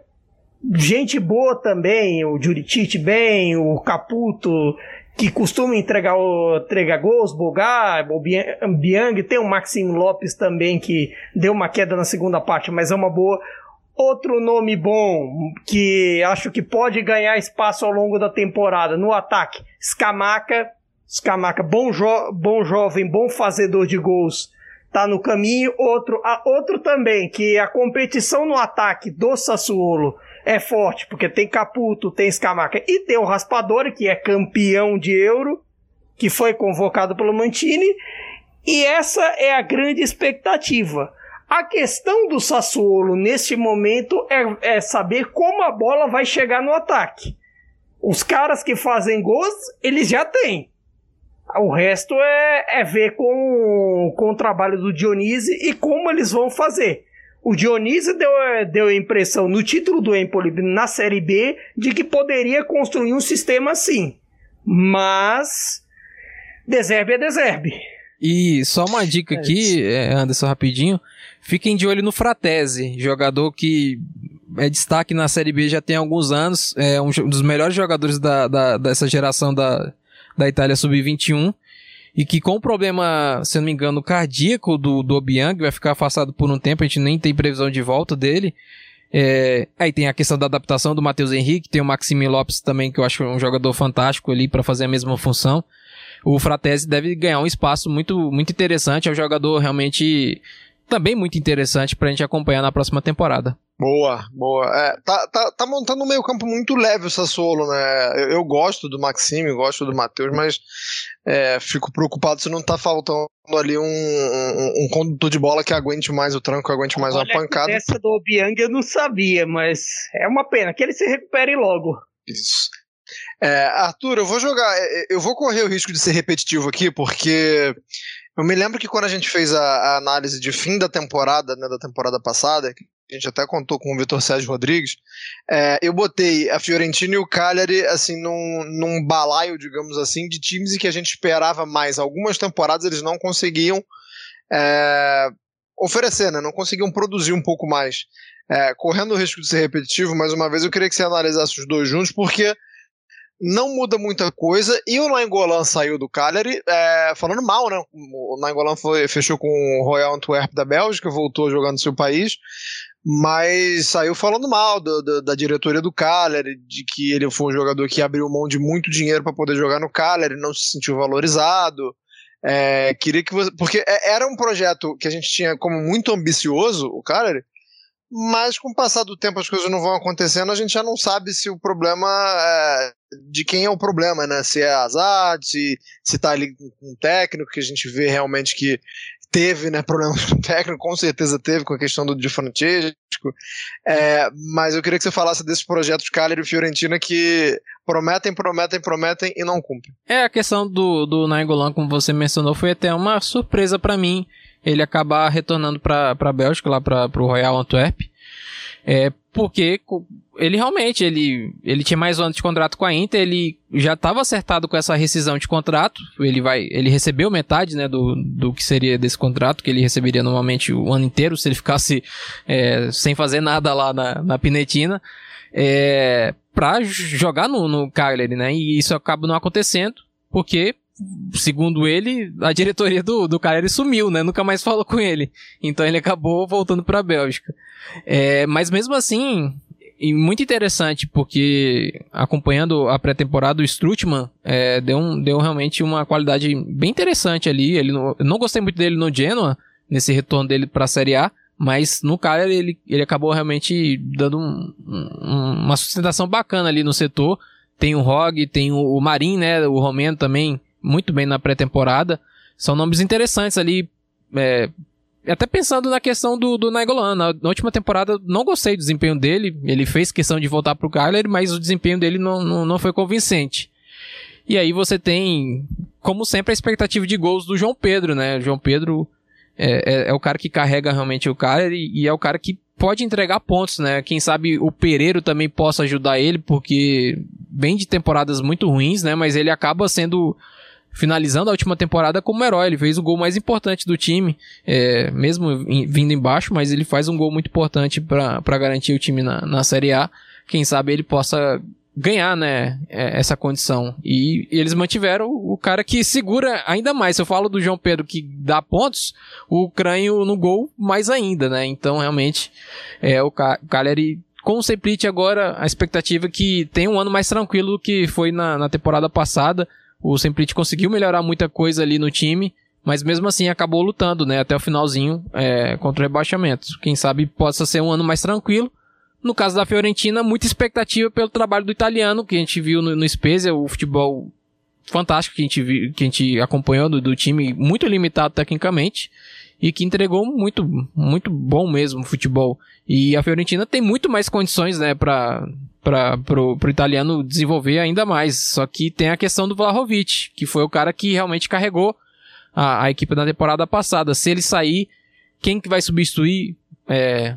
gente boa também, o Juricic bem, o Caputo que costuma entregar, entregar gols, Bogar, o Biang, tem o Maxim Lopes também, que deu uma queda na segunda parte, mas é uma boa. Outro nome bom, que acho que pode ganhar espaço ao longo da temporada no ataque, Scamaca. Scamaca, bom, jo bom jovem, bom fazedor de gols, tá no caminho. Outro, a, outro também, que a competição no ataque do Sassuolo é forte, porque tem Caputo, tem Scamaca e tem o Raspadori, que é campeão de Euro, que foi convocado pelo Mantini, e essa é a grande expectativa. A questão do Sassuolo neste momento é, é saber como a bola vai chegar no ataque. Os caras que fazem gols, eles já têm. O resto é, é ver com, com o trabalho do Dionísio e como eles vão fazer. O Dionísio deu, deu a impressão no título do Empoli na Série B de que poderia construir um sistema assim. Mas. Deserbe é deserbe. E só uma dica é aqui, é, Anderson, rapidinho. Fiquem de olho no Fratese, jogador que é destaque na Série B já tem alguns anos. É um dos melhores jogadores da, da dessa geração da, da Itália Sub-21 e que com o problema, se não me engano, cardíaco do, do Obiang, vai ficar afastado por um tempo, a gente nem tem previsão de volta dele. É, aí tem a questão da adaptação do Matheus Henrique, tem o Maxime Lopes também, que eu acho um jogador fantástico ali para fazer a mesma função. O Fratese deve ganhar um espaço muito, muito interessante, é um jogador realmente também muito interessante pra gente acompanhar na próxima temporada. Boa, boa. É, tá, tá, tá montando um meio campo muito leve o Sassuolo, né? Eu, eu gosto do Maxime, gosto do Matheus, mas é, fico preocupado se não tá faltando ali um, um, um, condutor de bola que aguente mais o tranco, aguente mais Olha, uma pancada. Essa do Obiang eu não sabia, mas é uma pena que ele se recupere logo. Isso. É, Arthur, eu vou jogar. É, eu vou correr o risco de ser repetitivo aqui, porque eu me lembro que quando a gente fez a, a análise de fim da temporada, né, da temporada passada, a gente até contou com o Vitor Sérgio Rodrigues, é, eu botei a Fiorentina e o Cagliari assim num, num balaio, digamos assim, de times que a gente esperava mais. Algumas temporadas eles não conseguiam é, oferecer, né? não conseguiam produzir um pouco mais. É, correndo o risco de ser repetitivo, mais uma vez eu queria que você analisasse os dois juntos, porque não muda muita coisa. E o Nainggolan saiu do Cagliari é, falando mal, né? O Nainggolan foi, fechou com o Royal Antwerp da Bélgica, voltou jogando no seu país, mas saiu falando mal do, do, da diretoria do Cagliari, de que ele foi um jogador que abriu mão de muito dinheiro para poder jogar no Cagliari, não se sentiu valorizado. É, queria que você, porque é, era um projeto que a gente tinha como muito ambicioso, o Cagliari, mas com o passar do tempo as coisas não vão acontecendo, a gente já não sabe se o problema é de quem é o problema, né? Se é azar, se, se tá ali com um técnico que a gente vê realmente que teve, né, problemas com o técnico, com certeza teve com a questão do Di Francesco, é, mas eu queria que você falasse desse projeto de Cagliari e Fiorentina que prometem, prometem, prometem e não cumprem. É, a questão do, do Nainggolan, como você mencionou, foi até uma surpresa para mim, ele acabar retornando para a Bélgica, lá para o Royal Antwerp. É, porque ele realmente ele, ele tinha mais um ano de contrato com a Inter, ele já estava acertado com essa rescisão de contrato, ele vai ele recebeu metade né, do, do que seria desse contrato, que ele receberia normalmente o ano inteiro se ele ficasse é, sem fazer nada lá na, na Pinetina, é, para jogar no, no Cagliari, né? E isso acaba não acontecendo, porque segundo ele, a diretoria do, do cara ele sumiu, né? Nunca mais falou com ele. Então ele acabou voltando para a Bélgica. É, mas mesmo assim, e muito interessante, porque acompanhando a pré-temporada, o Strutman é, deu, um, deu realmente uma qualidade bem interessante ali. Ele não, eu não gostei muito dele no Genoa, nesse retorno dele para a Série A, mas no Cagliari ele, ele acabou realmente dando um, um, uma sustentação bacana ali no setor. Tem o Rog, tem o, o Marim, né, o Romeno também, muito bem na pré-temporada. São nomes interessantes ali, é, até pensando na questão do, do Nainggolan, na, na, última temporada não gostei do desempenho dele, ele fez questão de voltar pro Kyler, mas o desempenho dele não, não, não foi convincente. E aí você tem, como sempre, a expectativa de gols do João Pedro, né? O João Pedro é, é, é, o cara que carrega realmente o Kyler e, e é o cara que pode entregar pontos, né? Quem sabe o Pereiro também possa ajudar ele, porque vem de temporadas muito ruins, né? Mas ele acaba sendo finalizando a última temporada como herói. Ele fez o gol mais importante do time, é, mesmo vindo embaixo, mas ele faz um gol muito importante para garantir o time na, na Série A. Quem sabe ele possa ganhar, né, é, essa condição. E, e, eles mantiveram o cara que segura ainda mais. Se eu falo do João Pedro que dá pontos, o Crânio no gol mais ainda, né? Então, realmente, é, o, Ca o Cagliari com o Seplit agora, a expectativa é que tem um ano mais tranquilo do que foi na, na temporada passada. O Semplit conseguiu melhorar muita coisa ali no time, mas mesmo assim acabou lutando, né, até o finalzinho é, contra o rebaixamento. Quem sabe possa ser um ano mais tranquilo. No caso da Fiorentina, muita expectativa pelo trabalho do italiano, que a gente viu no, no Spezia, o futebol fantástico que a gente, viu, que a gente acompanhou do, do time, muito limitado tecnicamente e que entregou muito, muito bom mesmo futebol. E a Fiorentina tem muito mais condições, né, para para pro, pro italiano desenvolver ainda mais. Só que tem a questão do Vlahovic, que foi o cara que realmente carregou a, a equipe na temporada passada. Se ele sair, quem que vai substituir é,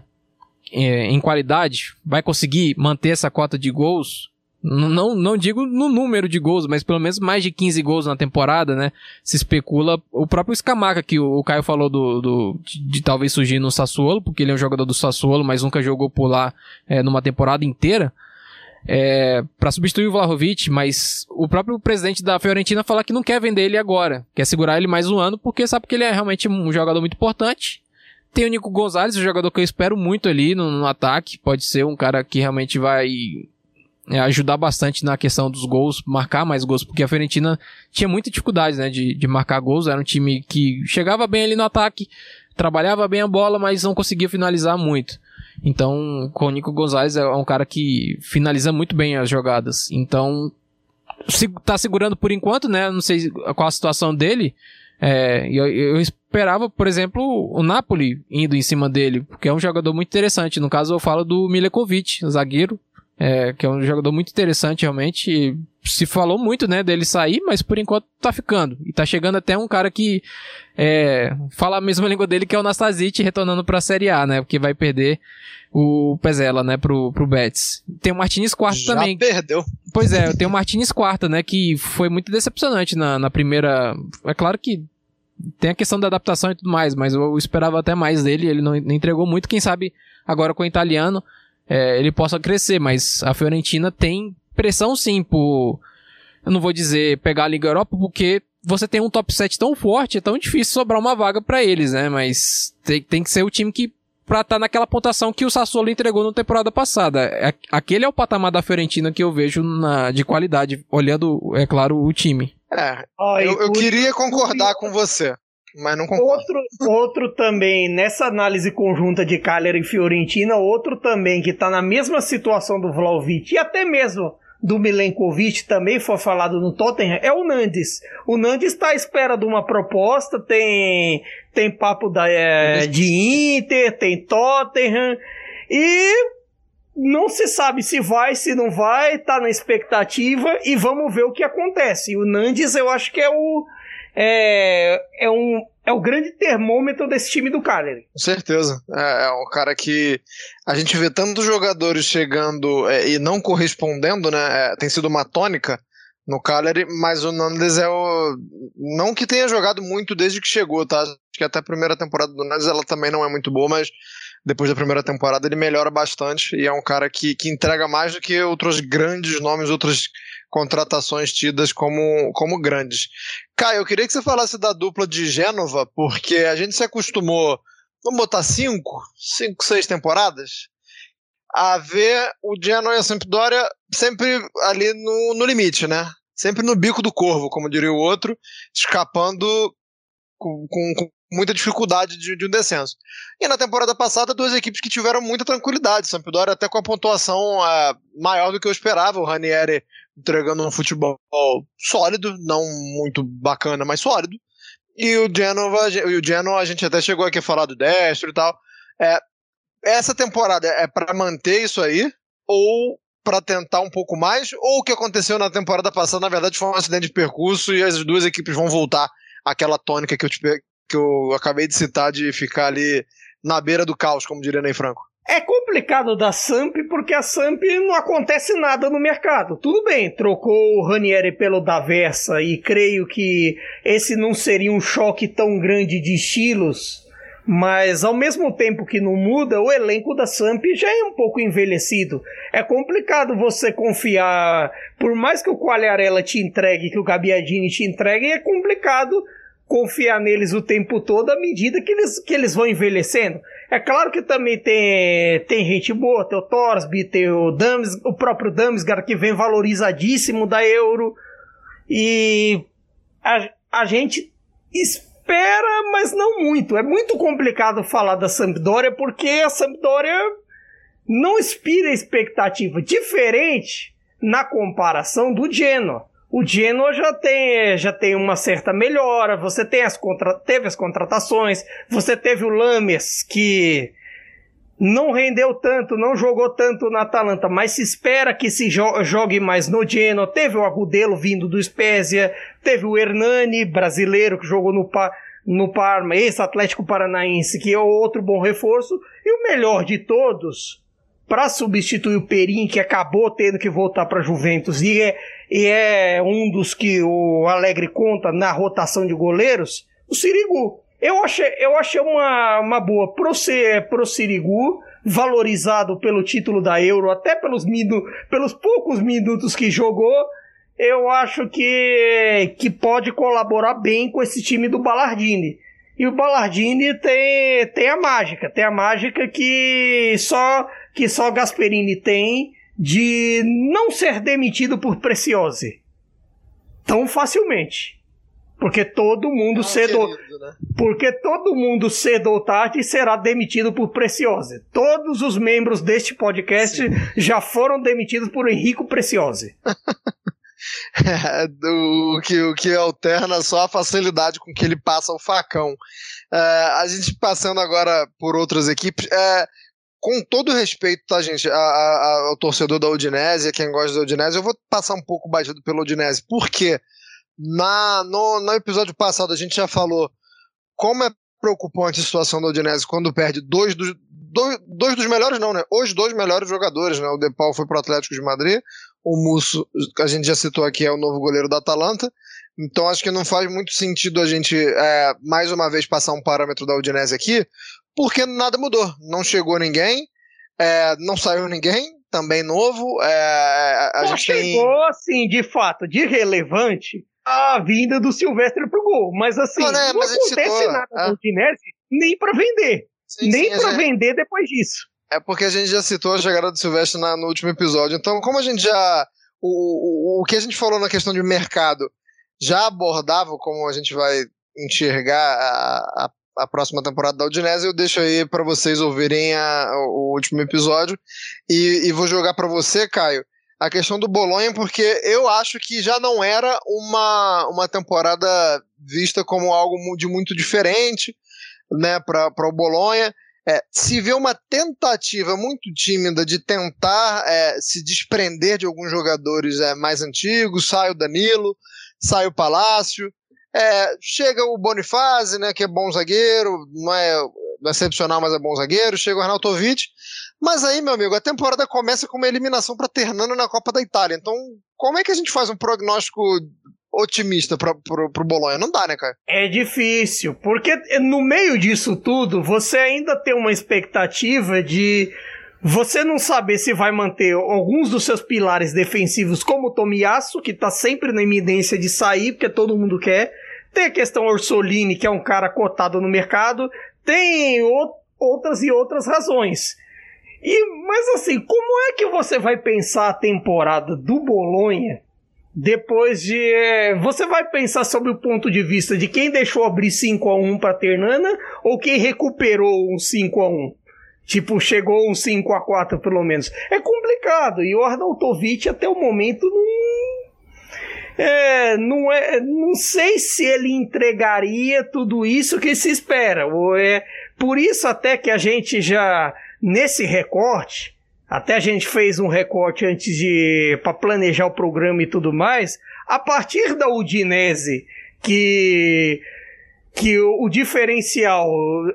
é, em qualidade? Vai conseguir manter essa cota de gols? Não, não digo no número de gols, mas pelo menos mais de 15 gols na temporada, né? Se especula o próprio Scamaca, que o, o Caio falou do, do de, de, talvez surgir no Sassuolo, porque ele é um jogador do Sassuolo, mas nunca jogou por lá é, numa temporada inteira. É, para substituir o Vlahovic, mas o próprio presidente da Fiorentina fala que não quer vender ele agora, quer segurar ele mais um ano, porque sabe que ele é realmente um jogador muito importante. Tem o Nico Gonzalez, um jogador que eu espero muito ali no, no ataque, pode ser um cara que realmente vai é, ajudar bastante na questão dos gols, marcar mais gols, porque a Fiorentina tinha muita dificuldade, né, de, de marcar gols, era um time que chegava bem ali no ataque, trabalhava bem a bola, mas não conseguia finalizar muito. Então, o Nico Gonzalez é um cara que finaliza muito bem as jogadas. Então, se, tá segurando por enquanto, né, não sei qual a situação dele, é, eu, eu esperava, por exemplo, o Napoli indo em cima dele, porque é um jogador muito interessante. No caso, eu falo do Milekovic, zagueiro, é, que é um jogador muito interessante realmente. Se falou muito, né, dele sair, mas por enquanto tá ficando. E tá chegando até um cara que é, fala a mesma língua dele, que é o Nastasic, retornando pra Série A, né, porque vai perder o Pezela, né, pro, pro Betis. Tem o Martinez Quarta Já também. perdeu. Pois é, tem o Martinez Quarta, né, que foi muito decepcionante na, na primeira... É claro que tem a questão da adaptação e tudo mais, mas eu esperava até mais dele, ele não, não entregou muito, quem sabe agora com o italiano é, ele possa crescer, mas a Fiorentina tem pressão sim por, eu não vou dizer pegar a Liga Europa, porque você tem um top 7 tão forte, é tão difícil sobrar uma vaga para eles, né? Mas tem, tem que ser o time que pra estar tá naquela pontuação que o Sassuolo entregou na temporada passada. É, aquele é o patamar da Fiorentina que eu vejo na, de qualidade, olhando, é claro, o time. É, eu, eu queria concordar com você mas não concordo. Outro, outro também, nessa análise conjunta de Cagliari e Fiorentina, outro também que está na mesma situação do Vlaovic e até mesmo do Milenkovic também foi falado no Tottenham é o Nandes. O Nandes está à espera de uma proposta, tem tem papo da, é, de Inter, tem Tottenham e não se sabe se vai, se não vai, tá na expectativa e vamos ver o que acontece. O Nandes eu acho que é o é, é, um, é o grande termômetro desse time do Cagliari. Com certeza. É, é um cara que a gente vê tantos jogadores chegando é, e não correspondendo, né? É, tem sido uma tônica no Cagliari, mas o Nandes é o. Não que tenha jogado muito desde que chegou, tá? Acho que até a primeira temporada do Nandes ela também não é muito boa, mas depois da primeira temporada ele melhora bastante e é um cara que, que entrega mais do que outros grandes nomes, outras contratações tidas como, como grandes. Caio, eu queria que você falasse da dupla de Gênova, porque a gente se acostumou, vamos botar cinco, cinco, seis temporadas, a ver o Genoa e a Sampdoria sempre ali no, no limite, né? Sempre no bico do corvo, como diria o outro, escapando com, com, com muita dificuldade de, de, um descenso. E na temporada passada, duas equipes que tiveram muita tranquilidade. Sampdoria até com a pontuação uh, maior do que eu esperava. O Ranieri entregando um futebol sólido, não muito bacana, mas sólido. E o Genoa, o Genoa a gente até chegou aqui a falar do Destro e tal. É, essa temporada é para manter isso aí ou para tentar um pouco mais, ou o que aconteceu na temporada passada, na verdade, foi um acidente de percurso e as duas equipes vão voltar àquela tônica que eu, te, que eu acabei de citar de ficar ali na beira do caos, como diria Ney Franco. É complicado da Samp porque a Samp não acontece nada no mercado. Tudo bem, trocou o Ranieri pelo Daversa e creio que esse não seria um choque tão grande de estilos mas ao mesmo tempo que não muda, o elenco da Samp já é um pouco envelhecido. É complicado você confiar, por mais que o Quagliarella te entregue, que o Gabiadini te entregue, é complicado confiar neles o tempo todo à medida que eles, que eles vão envelhecendo. É claro que também tem, tem gente boa, tem o Torsby, tem o, Dams, o próprio Damsgaard que vem valorizadíssimo da Euro. E a, a gente espera, mas não muito. É muito complicado falar da Sampdoria porque a Sampdoria não inspira expectativa diferente na comparação do Genoa. O Genoa já tem, já tem uma certa melhora, você tem as contra, teve as contratações, você teve o Lames que não rendeu tanto, não jogou tanto na Atalanta, mas se espera que se jo jogue mais no Genoa. Teve o Agudelo vindo do Spezia, teve o Hernani, brasileiro, que jogou no, pa no Parma, esse Atlético Paranaense, que é outro bom reforço. E o melhor de todos, para substituir o Perim, que acabou tendo que voltar para Juventus e é, e é um dos que o Alegre conta na rotação de goleiros, o Sirigu. Eu achei, eu achei uma, uma boa pro, pro Sirigu, valorizado pelo título da Euro, até pelos, minu, pelos poucos minutos que jogou. Eu acho que, que pode colaborar bem com esse time do Ballardini. E o Ballardini tem, tem a mágica, tem a mágica que só que só Gasperini tem de não ser demitido por Preciosi tão facilmente. Porque todo mundo Não cedo. Querido, né? Porque todo mundo cedo ou tarde será demitido por Preciosa. Todos os membros deste podcast Sim. já foram demitidos por Henrico Preciosa. é, o, que, o que alterna só a facilidade com que ele passa o facão. É, a gente passando agora por outras equipes. É, com todo respeito, tá, gente, a, a, ao torcedor da Udinese, quem gosta da Udinese, eu vou passar um pouco batido pela Udinese. Por quê? Na, no, no episódio passado a gente já falou como é preocupante a situação da Udinese quando perde dois dos, dois, dois dos melhores, não, né? Os dois melhores jogadores, né? O De Paul foi pro Atlético de Madrid, o Musso, a gente já citou aqui, é o novo goleiro da Atalanta. Então acho que não faz muito sentido a gente, é, mais uma vez, passar um parâmetro da Udinese aqui, porque nada mudou. Não chegou ninguém, é, não saiu ninguém, também novo. É, a gente chegou, tem... assim, de fato, de relevante a vinda do Silvestre pro gol. Mas assim, não, né, não mas acontece citou, nada é. Udinese nem para vender. Sim, nem para gente... vender depois disso. É porque a gente já citou a chegada do Silvestre na, no último episódio. Então, como a gente já. O, o, o que a gente falou na questão de mercado já abordava como a gente vai enxergar a, a, a próxima temporada da Udinese, eu deixo aí para vocês ouvirem a, o último episódio. E, e vou jogar para você, Caio, a questão do Bolonha, porque eu acho que já não era uma, uma temporada vista como algo de muito diferente né, para o Bolonha. É, se vê uma tentativa muito tímida de tentar é, se desprender de alguns jogadores é, mais antigos, sai o Danilo, sai o Palácio, é, chega o Bonifazzi, né, que é bom zagueiro, não é, não é excepcional, mas é bom zagueiro, chega o Arnautovic, mas aí, meu amigo, a temporada começa com uma eliminação para Ternano na Copa da Itália. Então, como é que a gente faz um prognóstico otimista para pro Bolonha? Não dá, né, cara? É difícil, porque no meio disso tudo, você ainda tem uma expectativa de você não saber se vai manter alguns dos seus pilares defensivos, como o Tomiyasu, que tá sempre na iminência de sair, porque todo mundo quer. Tem a questão Orsolini, que é um cara cotado no mercado. Tem outras e outras razões. E, mas assim, como é que você vai pensar a temporada do Bolonha depois de. É, você vai pensar sobre o ponto de vista de quem deixou abrir 5 a 1 para Ternana ou quem recuperou um 5 a 1 Tipo, chegou um 5 a 4 pelo menos. É complicado. E o Arnautovic até o momento não. É, não é, não sei se ele entregaria tudo isso que se espera. É por isso até que a gente já nesse recorte, até a gente fez um recorte antes de para planejar o programa e tudo mais, a partir da Udinese que que o, o diferencial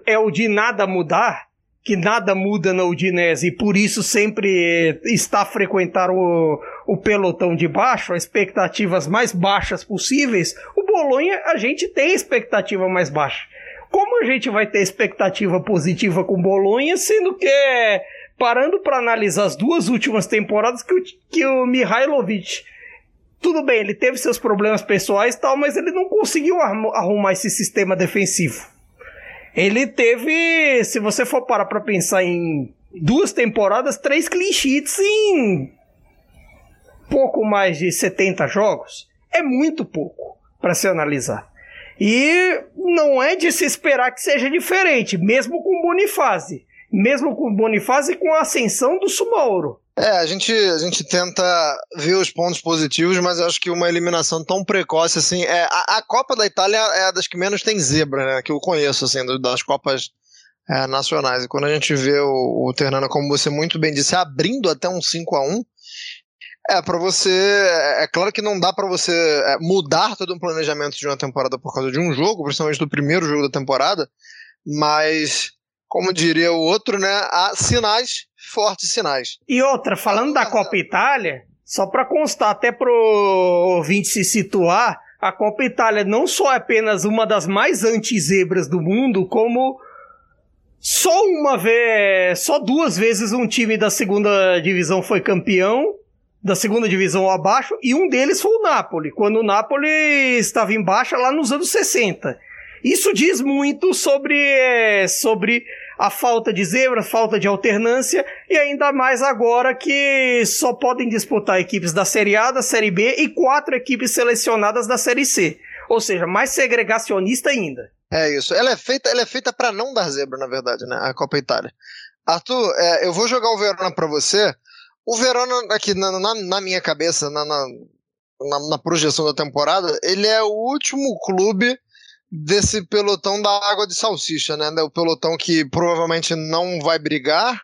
é o de nada mudar, que nada muda na Udinese e por isso sempre está a frequentar o, o pelotão de baixo, as expectativas mais baixas possíveis, o Bolonha a gente tem expectativa mais baixa. Como a gente vai ter expectativa positiva com o Bolonha, sendo que parando para analisar as duas últimas temporadas que o, que o Mihailovic tudo bem, ele teve seus problemas pessoais tal, mas ele não conseguiu arrumar esse sistema defensivo. Ele teve, se você for parar para pensar em duas temporadas, três clean sheets em pouco mais de 70 jogos. É muito pouco para se analisar. E não é de se esperar que seja diferente, mesmo com Bonifase. Mesmo com Bonifase com a ascensão do Sumaoro. É, a gente, a gente tenta ver os pontos positivos, mas eu acho que uma eliminação tão precoce assim. É, a, a Copa da Itália é a das que menos tem zebra, né? Que eu conheço, assim, das Copas é, nacionais. E quando a gente vê o, o como você muito bem disse, abrindo até um 5 a 1 é, para você. É, é claro que não dá para você é, mudar todo um planejamento de uma temporada por causa de um jogo, principalmente do primeiro jogo da temporada, mas, como diria o outro, né? Há sinais fortes sinais. E outra, falando da Copa Itália, só para constar, até pro ouvinte se situar, a Copa Itália não só é apenas uma das mais anti-zebras do mundo, como só uma vez, só duas vezes um time da segunda divisão foi campeão, da segunda divisão abaixo, e um deles foi o Napoli, quando o Napoli estava em baixa lá nos anos 60. Isso diz muito sobre, sobre a falta de zebra, falta de alternância, e ainda mais agora que só podem disputar equipes da Série A, da Série B e quatro equipes selecionadas da Série C. Ou seja, mais segregacionista ainda. É isso. Ela é feita, ela é feita para não dar zebra, na verdade, né? A Copa Itália. Arthur, é, eu vou jogar o Verona para você. O Verona, aqui na, na, na minha cabeça, na, na, projeção da temporada, ele é o último clube desse pelotão da água de salsicha, né? O pelotão que provavelmente não vai brigar,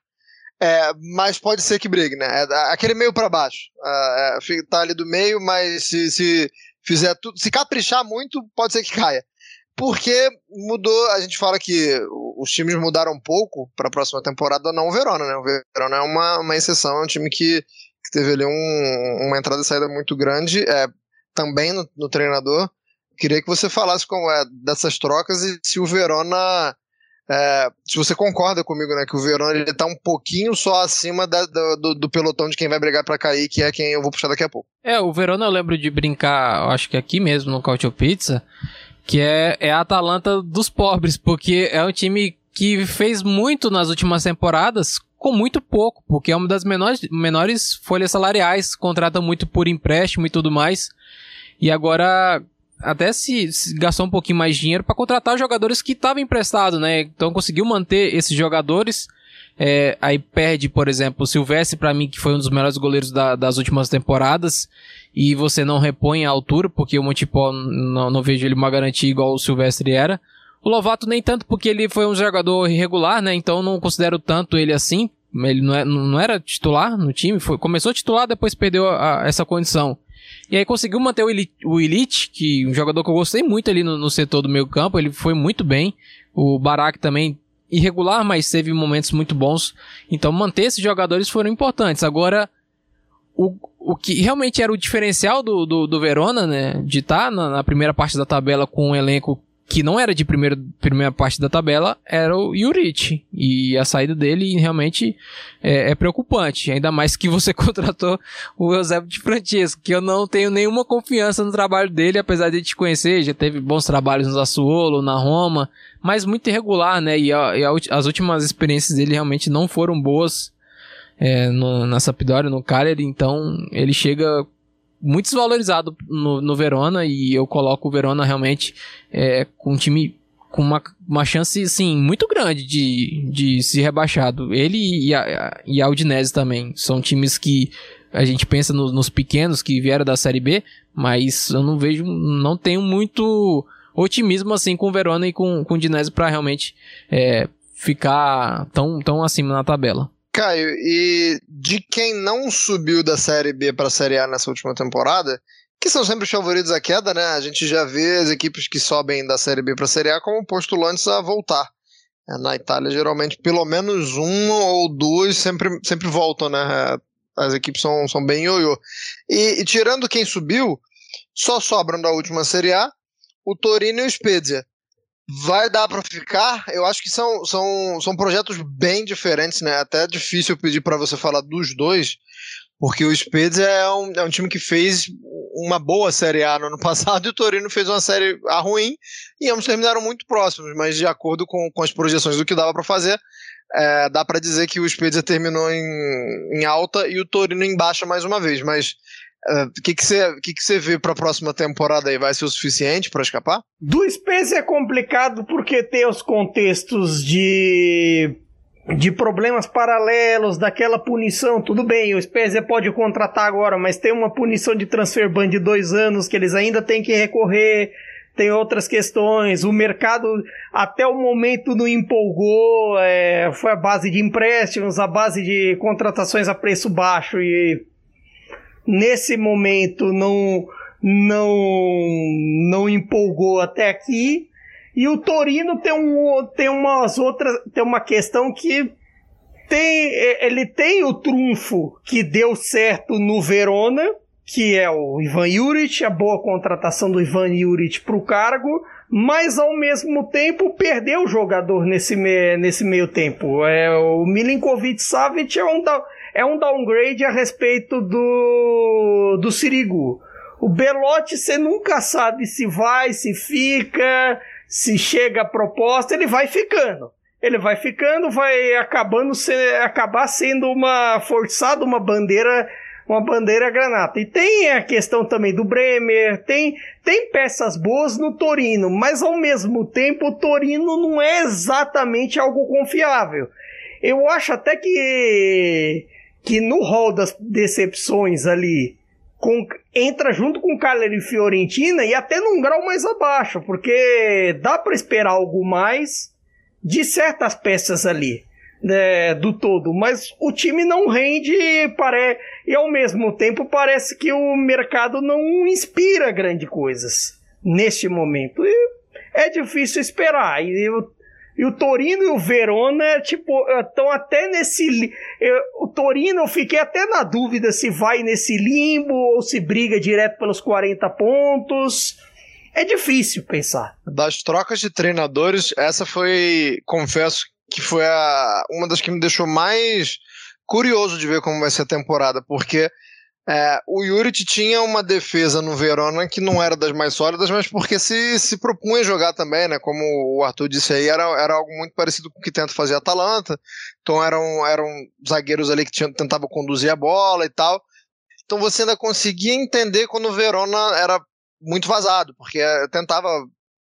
é, mas pode ser que brigue, né? É, aquele meio para baixo. É, é, tá ali do meio, mas se, se fizer tudo, se caprichar muito, pode ser que caia. Porque mudou, a gente fala que os times mudaram um pouco para a próxima temporada, não o Verona, né? O Verona é uma, uma exceção, é um time que, que teve ali um, uma entrada e saída muito grande, é, também no, no treinador. Queria que você falasse como é dessas trocas e se o Verona. É, se você concorda comigo, né, que o Verona ele tá um pouquinho só acima da, do, do, pelotão de quem vai brigar para cair, que é quem eu vou puxar daqui a pouco. É, o Verona eu lembro de brincar, acho que aqui mesmo no Cautio Pizza, que é, é a Atalanta dos pobres, porque é um time que fez muito nas últimas temporadas com muito pouco, porque é uma das menores, menores folhas salariais, contrata muito por empréstimo e tudo mais. E agora até se, se, gastou um pouquinho mais de dinheiro para contratar jogadores que estavam emprestados, né? Então conseguiu manter esses jogadores. É, aí perde, por exemplo, o Silvestre, para mim, que foi um dos melhores goleiros da, das últimas temporadas, e você não repõe a altura, porque o Montipó não, não vejo ele uma garantia igual o Silvestre era. O Lovato nem tanto, porque ele foi um jogador irregular, né? Então não considero tanto ele assim. Ele não, é, não era titular no time, foi, começou titular, depois perdeu a, a, essa condição. E aí conseguiu manter o Elite, o Elite que um jogador que eu gostei muito ali no, no setor do meio campo, ele foi muito bem. O Barak também irregular, mas teve momentos muito bons. Então manter esses jogadores foram importantes. Agora, o, o que realmente era o diferencial do, do, do Verona, né, de estar tá na, na, primeira parte da tabela com um elenco que não era de primeiro, primeira parte da tabela, era o Juric. E a saída dele realmente é, é, preocupante. Ainda mais que você contratou o Eusébio de Francesco, que eu não tenho nenhuma confiança no trabalho dele, apesar de te conhecer. Já teve bons trabalhos no Sassuolo, na Roma, mas muito irregular, né? E, a, e a, as últimas experiências dele realmente não foram boas. É, no, na Sampdoria, no Cagliari, então ele chega muito desvalorizado no, no Verona e eu coloco o Verona realmente é, com um time com uma, uma chance, sim, muito grande de, de ser rebaixado. Ele e a, e a Udinese também são times que a gente pensa no, nos pequenos que vieram da Série B, mas eu não vejo, não tenho muito otimismo assim com o Verona e com, com o Udinese para realmente é, ficar tão, tão acima na tabela. Caio, e de quem não subiu da Série B para a Série A nessa última temporada, que são sempre os favoritos à queda, né? A gente já vê as equipes que sobem da Série B para a Série A como postulantes a voltar. É, na Itália, geralmente, pelo menos um ou duas sempre, sempre voltam, né? As equipes são, são bem ioiô. E, e tirando quem subiu, só sobram da última Série A o Torino e o Spezia. Vai dar para ficar? Eu acho que são, são, são projetos bem diferentes, né? Até é difícil pedir para você falar dos dois, porque o Spezia é um, é um time que fez uma boa Série A no ano passado e o Torino fez uma Série A ruim e ambos terminaram muito próximos, mas de acordo com, com as projeções do que dava para fazer, é, dá para dizer que o Spezia terminou em, em alta e o Torino em baixa mais uma vez, mas o uh, que que você que que vê para a próxima temporada aí? Vai ser o suficiente para escapar? Do Spezia é complicado porque tem os contextos de de problemas paralelos, daquela punição, tudo bem, o Spezia pode contratar agora, mas tem uma punição de transfer ban de dois anos que eles ainda têm que recorrer, tem outras questões, o mercado até o momento não empolgou, é, foi a base de empréstimos, a base de contratações a preço baixo e nesse momento não não não empolgou até aqui. E o Torino tem um tem umas outras tem uma questão que tem ele tem o trunfo que deu certo no Verona, que é o Ivan Juric, a boa contratação do Ivan Juric para o cargo, mas ao mesmo tempo perdeu o jogador nesse, me, nesse meio tempo. É, o Milinkovic Savic é um é um downgrade a respeito do, do Sirigu. O Belotti você nunca sabe se vai, se fica, se chega a proposta, ele vai ficando. Ele vai ficando, vai acabando se, acabar sendo uma forçada uma bandeira uma bandeira granata. E tem a questão também do Bremer, tem, tem peças boas no Torino, mas ao mesmo tempo o Torino não é exatamente algo confiável. Eu acho até que que no rol das decepções ali com, entra junto com Cagliari e Fiorentina e até num grau mais abaixo, porque dá para esperar algo mais de certas peças ali né, do todo, mas o time não rende pare... e ao mesmo tempo parece que o mercado não inspira grande coisas neste momento. E é difícil esperar. E eu e o Torino e o Verona, tipo, estão até nesse. Eu, o Torino, eu fiquei até na dúvida se vai nesse limbo ou se briga direto pelos 40 pontos. É difícil pensar. Das trocas de treinadores, essa foi, confesso, que foi a, uma das que me deixou mais curioso de ver como vai ser a temporada, porque é, o Juric tinha uma defesa no Verona que não era das mais sólidas, mas porque se, se propunha jogar também, né? Como o Arthur disse aí, era, era algo muito parecido com o que tenta fazer a Atalanta. Então eram, eram zagueiros ali que tinham, tentavam conduzir a bola e tal. Então você ainda conseguia entender quando o Verona era muito vazado, porque tentava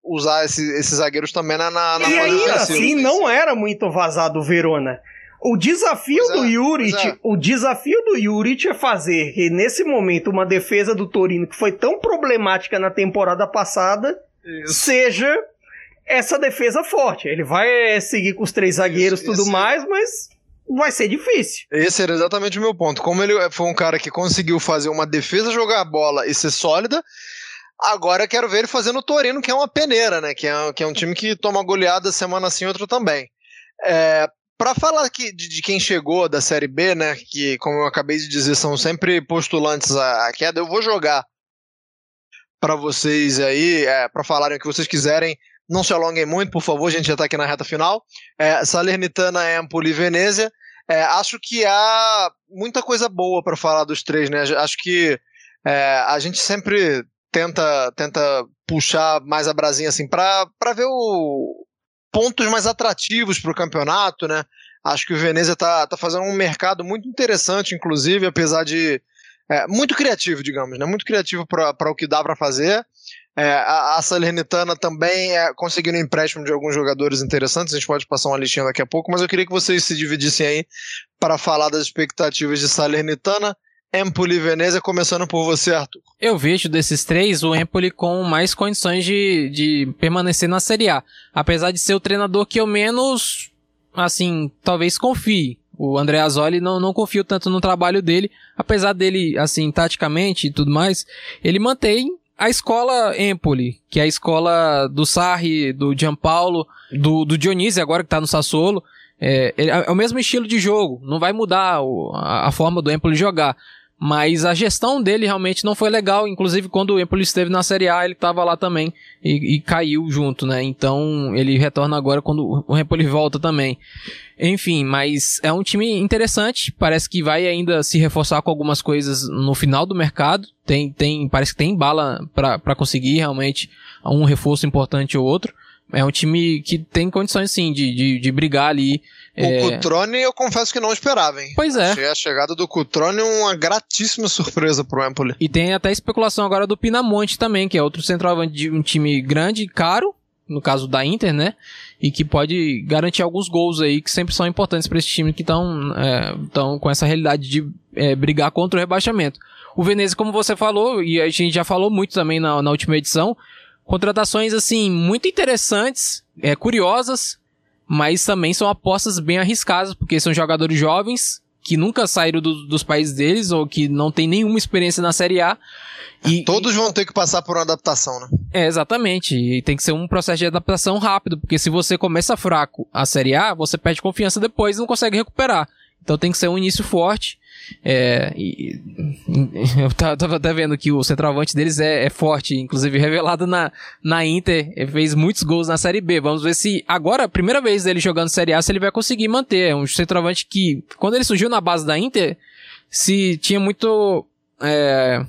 usar esse, esses zagueiros também na, na, na e ainda assim não era muito vazado o Verona. O desafio do é, Juric, é. o desafio do Juric é fazer que nesse momento uma defesa do Torino que foi tão problemática na temporada passada Isso. seja essa defesa forte. Ele vai é, seguir com os três zagueiros e tudo mais, mas vai ser difícil. Esse era exatamente o meu ponto. Como ele foi um cara que conseguiu fazer uma defesa jogar a bola e ser sólida, agora eu quero ver ele fazendo o Torino, que é uma peneira, né? Que é, que é um time que toma goleada semana sim, outra também. É, para falar que, de, de, quem chegou da Série B, né, que, como eu acabei de dizer, são sempre postulantes à, à queda, eu vou jogar para vocês aí, é, para falarem o que vocês quiserem. Não se alonguem muito, por favor, a gente já está aqui na reta final. É, Salernitana, Empoli e Venezia. É, acho que há muita coisa boa para falar dos três, né? Acho que é, a gente sempre tenta, tenta puxar mais a brasinha assim para ver o, pontos mais atrativos para o campeonato, né? Acho que o Venezia está tá fazendo um mercado muito interessante, inclusive, apesar de. É, muito criativo, digamos, né? Muito criativo para o que dá para fazer. É, a, a, Salernitana também é conseguindo um empréstimo de alguns jogadores interessantes. A gente pode passar uma listinha daqui a pouco, mas eu queria que vocês se dividissem aí para falar das expectativas de Salernitana, Empoli Venezia, começando por você, Arthur. Eu vejo desses três o Empoli com mais condições de, de permanecer na Série A. Apesar de ser o treinador que eu menos, assim, talvez confie. O André Azzoli não, não confio tanto no trabalho dele, apesar dele, assim, taticamente e tudo mais, ele mantém a escola Empoli, que é a escola do Sarri, do Gianpaolo, do, do Dionísio agora que tá no Sassuolo, é, é, o mesmo estilo de jogo, não vai mudar a, a, forma do Empoli jogar. Mas a gestão dele realmente não foi legal. Inclusive, quando o Empoli esteve na Série A, ele estava lá também e, e, caiu junto, né? Então, ele retorna agora quando o Empoli volta também. Enfim, mas é um time interessante. Parece que vai ainda se reforçar com algumas coisas no final do mercado. Tem, tem, parece que tem bala para conseguir realmente um reforço importante ou outro. É um time que tem condições, sim, de, de, de brigar ali. O é... Cutrone eu confesso que não esperava, hein? Pois é. Achei a chegada do Cutrone uma gratíssima surpresa pro Empoli. E tem até especulação agora do Pinamonte também, que é outro centroavante de um time grande, caro, no caso da Inter, né? E que pode garantir alguns gols aí, que sempre são importantes para esse time que estão é, com essa realidade de é, brigar contra o rebaixamento. O Veneza, como você falou, e a gente já falou muito também na, na última edição, Contratações, assim, muito interessantes, é, curiosas, mas também são apostas bem arriscadas, porque são jogadores jovens que nunca saíram do, dos países deles ou que não tem nenhuma experiência na Série A. E, Todos vão ter que passar por uma adaptação, né? É, exatamente. E tem que ser um processo de adaptação rápido, porque se você começa fraco a Série A, você perde confiança depois e não consegue recuperar. Então tem que ser um início forte. É, e, eu tava até vendo que o centroavante deles é, é, forte, inclusive revelado na, na Inter, ele fez muitos gols na Série B. Vamos ver se agora, a primeira vez dele jogando Série A, se ele vai conseguir manter. É um centroavante que, quando ele surgiu na base da Inter, se tinha muito é,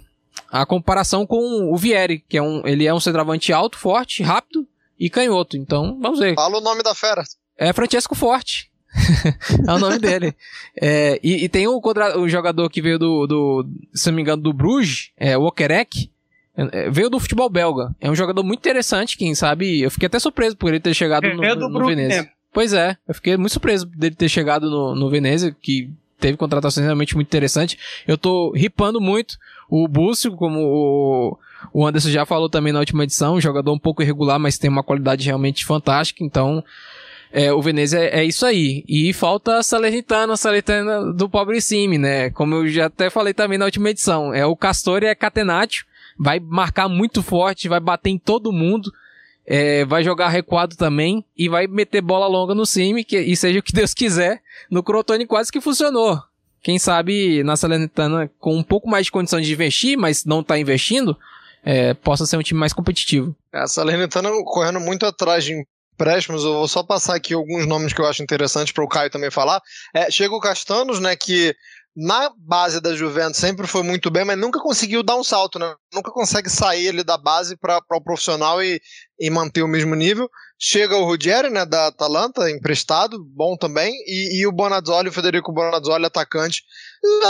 a comparação com o Vieri, que é um, ele é um centroavante alto, forte, rápido e canhoto. Então, vamos ver. Fala o nome da fera. É Francesco Forte. é o nome dele. É, e, e, tem o, o, jogador que veio do, do, se não me engano, do Bruges, é, o Okerek, é, veio do futebol belga. É um jogador muito interessante, quem sabe. Eu fiquei até surpreso por ele ter chegado no, no, no Veneza. Pois é, eu fiquei muito surpreso dele ter chegado no, no Veneza, que teve contratações realmente muito interessantes. Eu tô ripando muito o Búcio, como o, o Anderson já falou também na última edição, um jogador um pouco irregular, mas tem uma qualidade realmente fantástica. Então, é, o Venezia é, é, isso aí. E falta a Salernitana, a Salernitana do pobre Cime, né? Como eu já até falei também na última edição. É o Castor e a Catenaccio. Vai marcar muito forte, vai bater em todo mundo. É, vai jogar recuado também e vai meter bola longa no Cime, que, e seja o que Deus quiser. No Crotone quase que funcionou. Quem sabe na Salernitana, com um pouco mais de condição de investir, mas não tá investindo, é, possa ser um time mais competitivo. A Salernitana correndo muito atrás de empréstimos, eu vou só passar aqui alguns nomes que eu acho interessantes para o Caio também falar. É, chega o Castanos, né, que na base da Juventus sempre foi muito bem, mas nunca conseguiu dar um salto, né? Nunca consegue sair ali da base para o profissional e, e manter o mesmo nível. Chega o Ruggeri, né, da Atalanta, emprestado, bom também, e, e o Bonazzoli, o Federico Bonazzoli, atacante,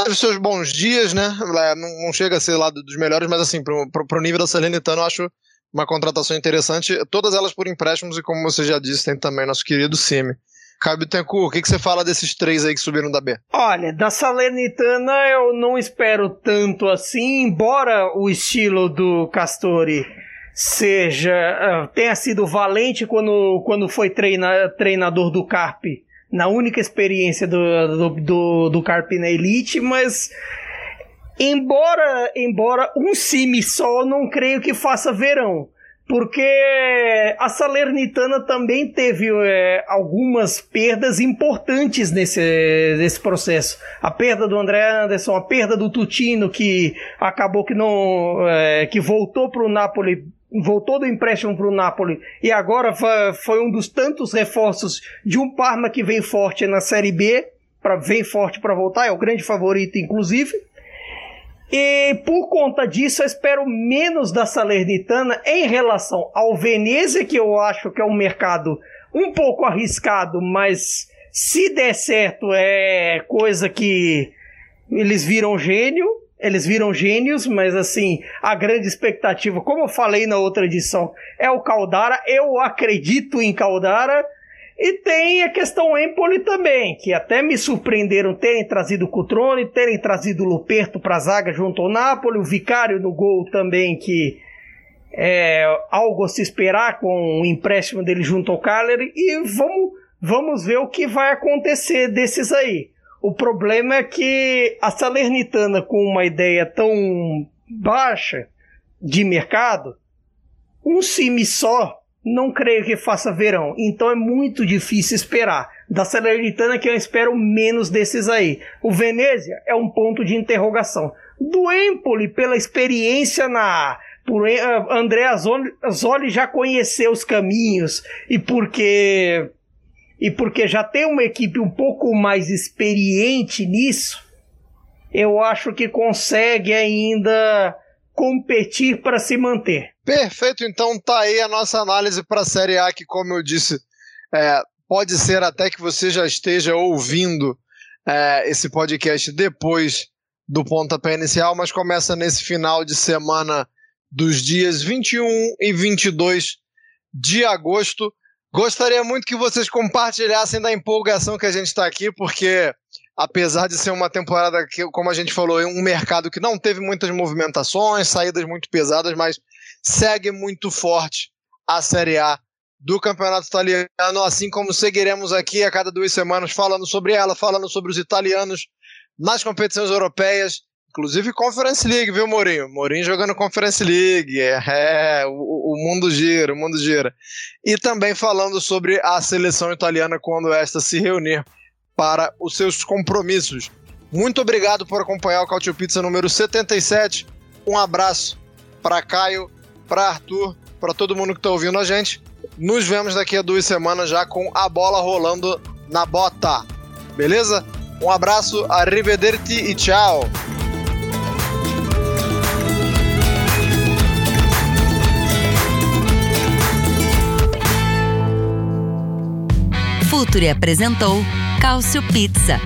os seus bons dias, né? É, não, não chega a ser lá dos melhores, mas assim, para o nível da Salernitano, eu acho uma contratação interessante, todas elas por empréstimos e como você já disse, tem também nosso querido Simi. Caio Tenku, o que, que você fala desses três aí que subiram da B? Olha, da Salernitana eu não espero tanto assim, embora o estilo do Castori seja uh, tenha sido valente quando, quando foi treina, treinador do Carpe na única experiência do, do, do, do Carpe na Elite, mas Embora, embora um cime só, não creio que faça verão. Porque a Salernitana também teve é, algumas perdas importantes nesse, nesse processo. A perda do André Anderson, a perda do Tutino, que acabou que não. É, que voltou para o Napoli voltou do empréstimo para o Napoli e agora foi um dos tantos reforços de um Parma que vem forte na Série B, pra, vem forte para voltar, é o grande favorito, inclusive. E por conta disso, eu espero menos da Salernitana em relação ao Venezia, que eu acho que é um mercado um pouco arriscado, mas Se der certo, é coisa que eles viram gênio, eles viram gênios, mas assim, a grande expectativa, como eu falei na outra edição, é o Caldara. Eu acredito em Caldara. E tem a questão Empoli também, que até me surpreenderam terem trazido o Cutrone, terem trazido o Luperto para a zaga junto ao Napoli, o Vicário no gol também, que é algo a se esperar com o empréstimo dele junto ao Cagliari. E vamos, vamos ver o que vai acontecer desses aí. O problema é que a Salernitana, com uma ideia tão baixa de mercado, um time só não creio que faça verão. Então é muito difícil esperar. Da Salernitana que eu espero menos desses aí. O Venezia é um ponto de interrogação. Do Empoli, pela experiência na por eh, André Azzoli já conheceu os caminhos e porque e porque já tem uma equipe um pouco mais experiente nisso, eu acho que consegue ainda competir para se manter. Perfeito, então tá aí a nossa análise para a Série A, que, como eu disse, é, pode ser até que você já esteja ouvindo é, esse podcast depois do pontapé inicial, mas começa nesse final de semana dos dias 21 e 22 de agosto. Gostaria muito que vocês compartilhassem da empolgação que a gente está aqui, porque apesar de ser uma temporada que, como a gente falou, é um mercado que não teve muitas movimentações, saídas muito pesadas, mas segue muito forte a Série A do Campeonato Italiano, assim como seguiremos aqui a cada duas semanas falando sobre ela, falando sobre os italianos nas competições europeias Inclusive Conference League, viu, Mourinho? Mourinho jogando Conference League. É, é o, o, mundo gira, o mundo gira. E também falando sobre a seleção italiana quando esta se reunir para os seus compromissos. Muito obrigado por acompanhar o Cautio Pizza número 77. Um abraço para Caio, para Arthur, para todo mundo que está ouvindo a gente. Nos vemos daqui a duas semanas já com a bola rolando na bota. Beleza? Um abraço, arrivederci e tchau! Futuri apresentou Cálcio Pizza.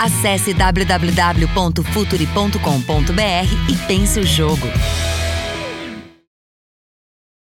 Acesse www.futuri.com.br e pense o jogo.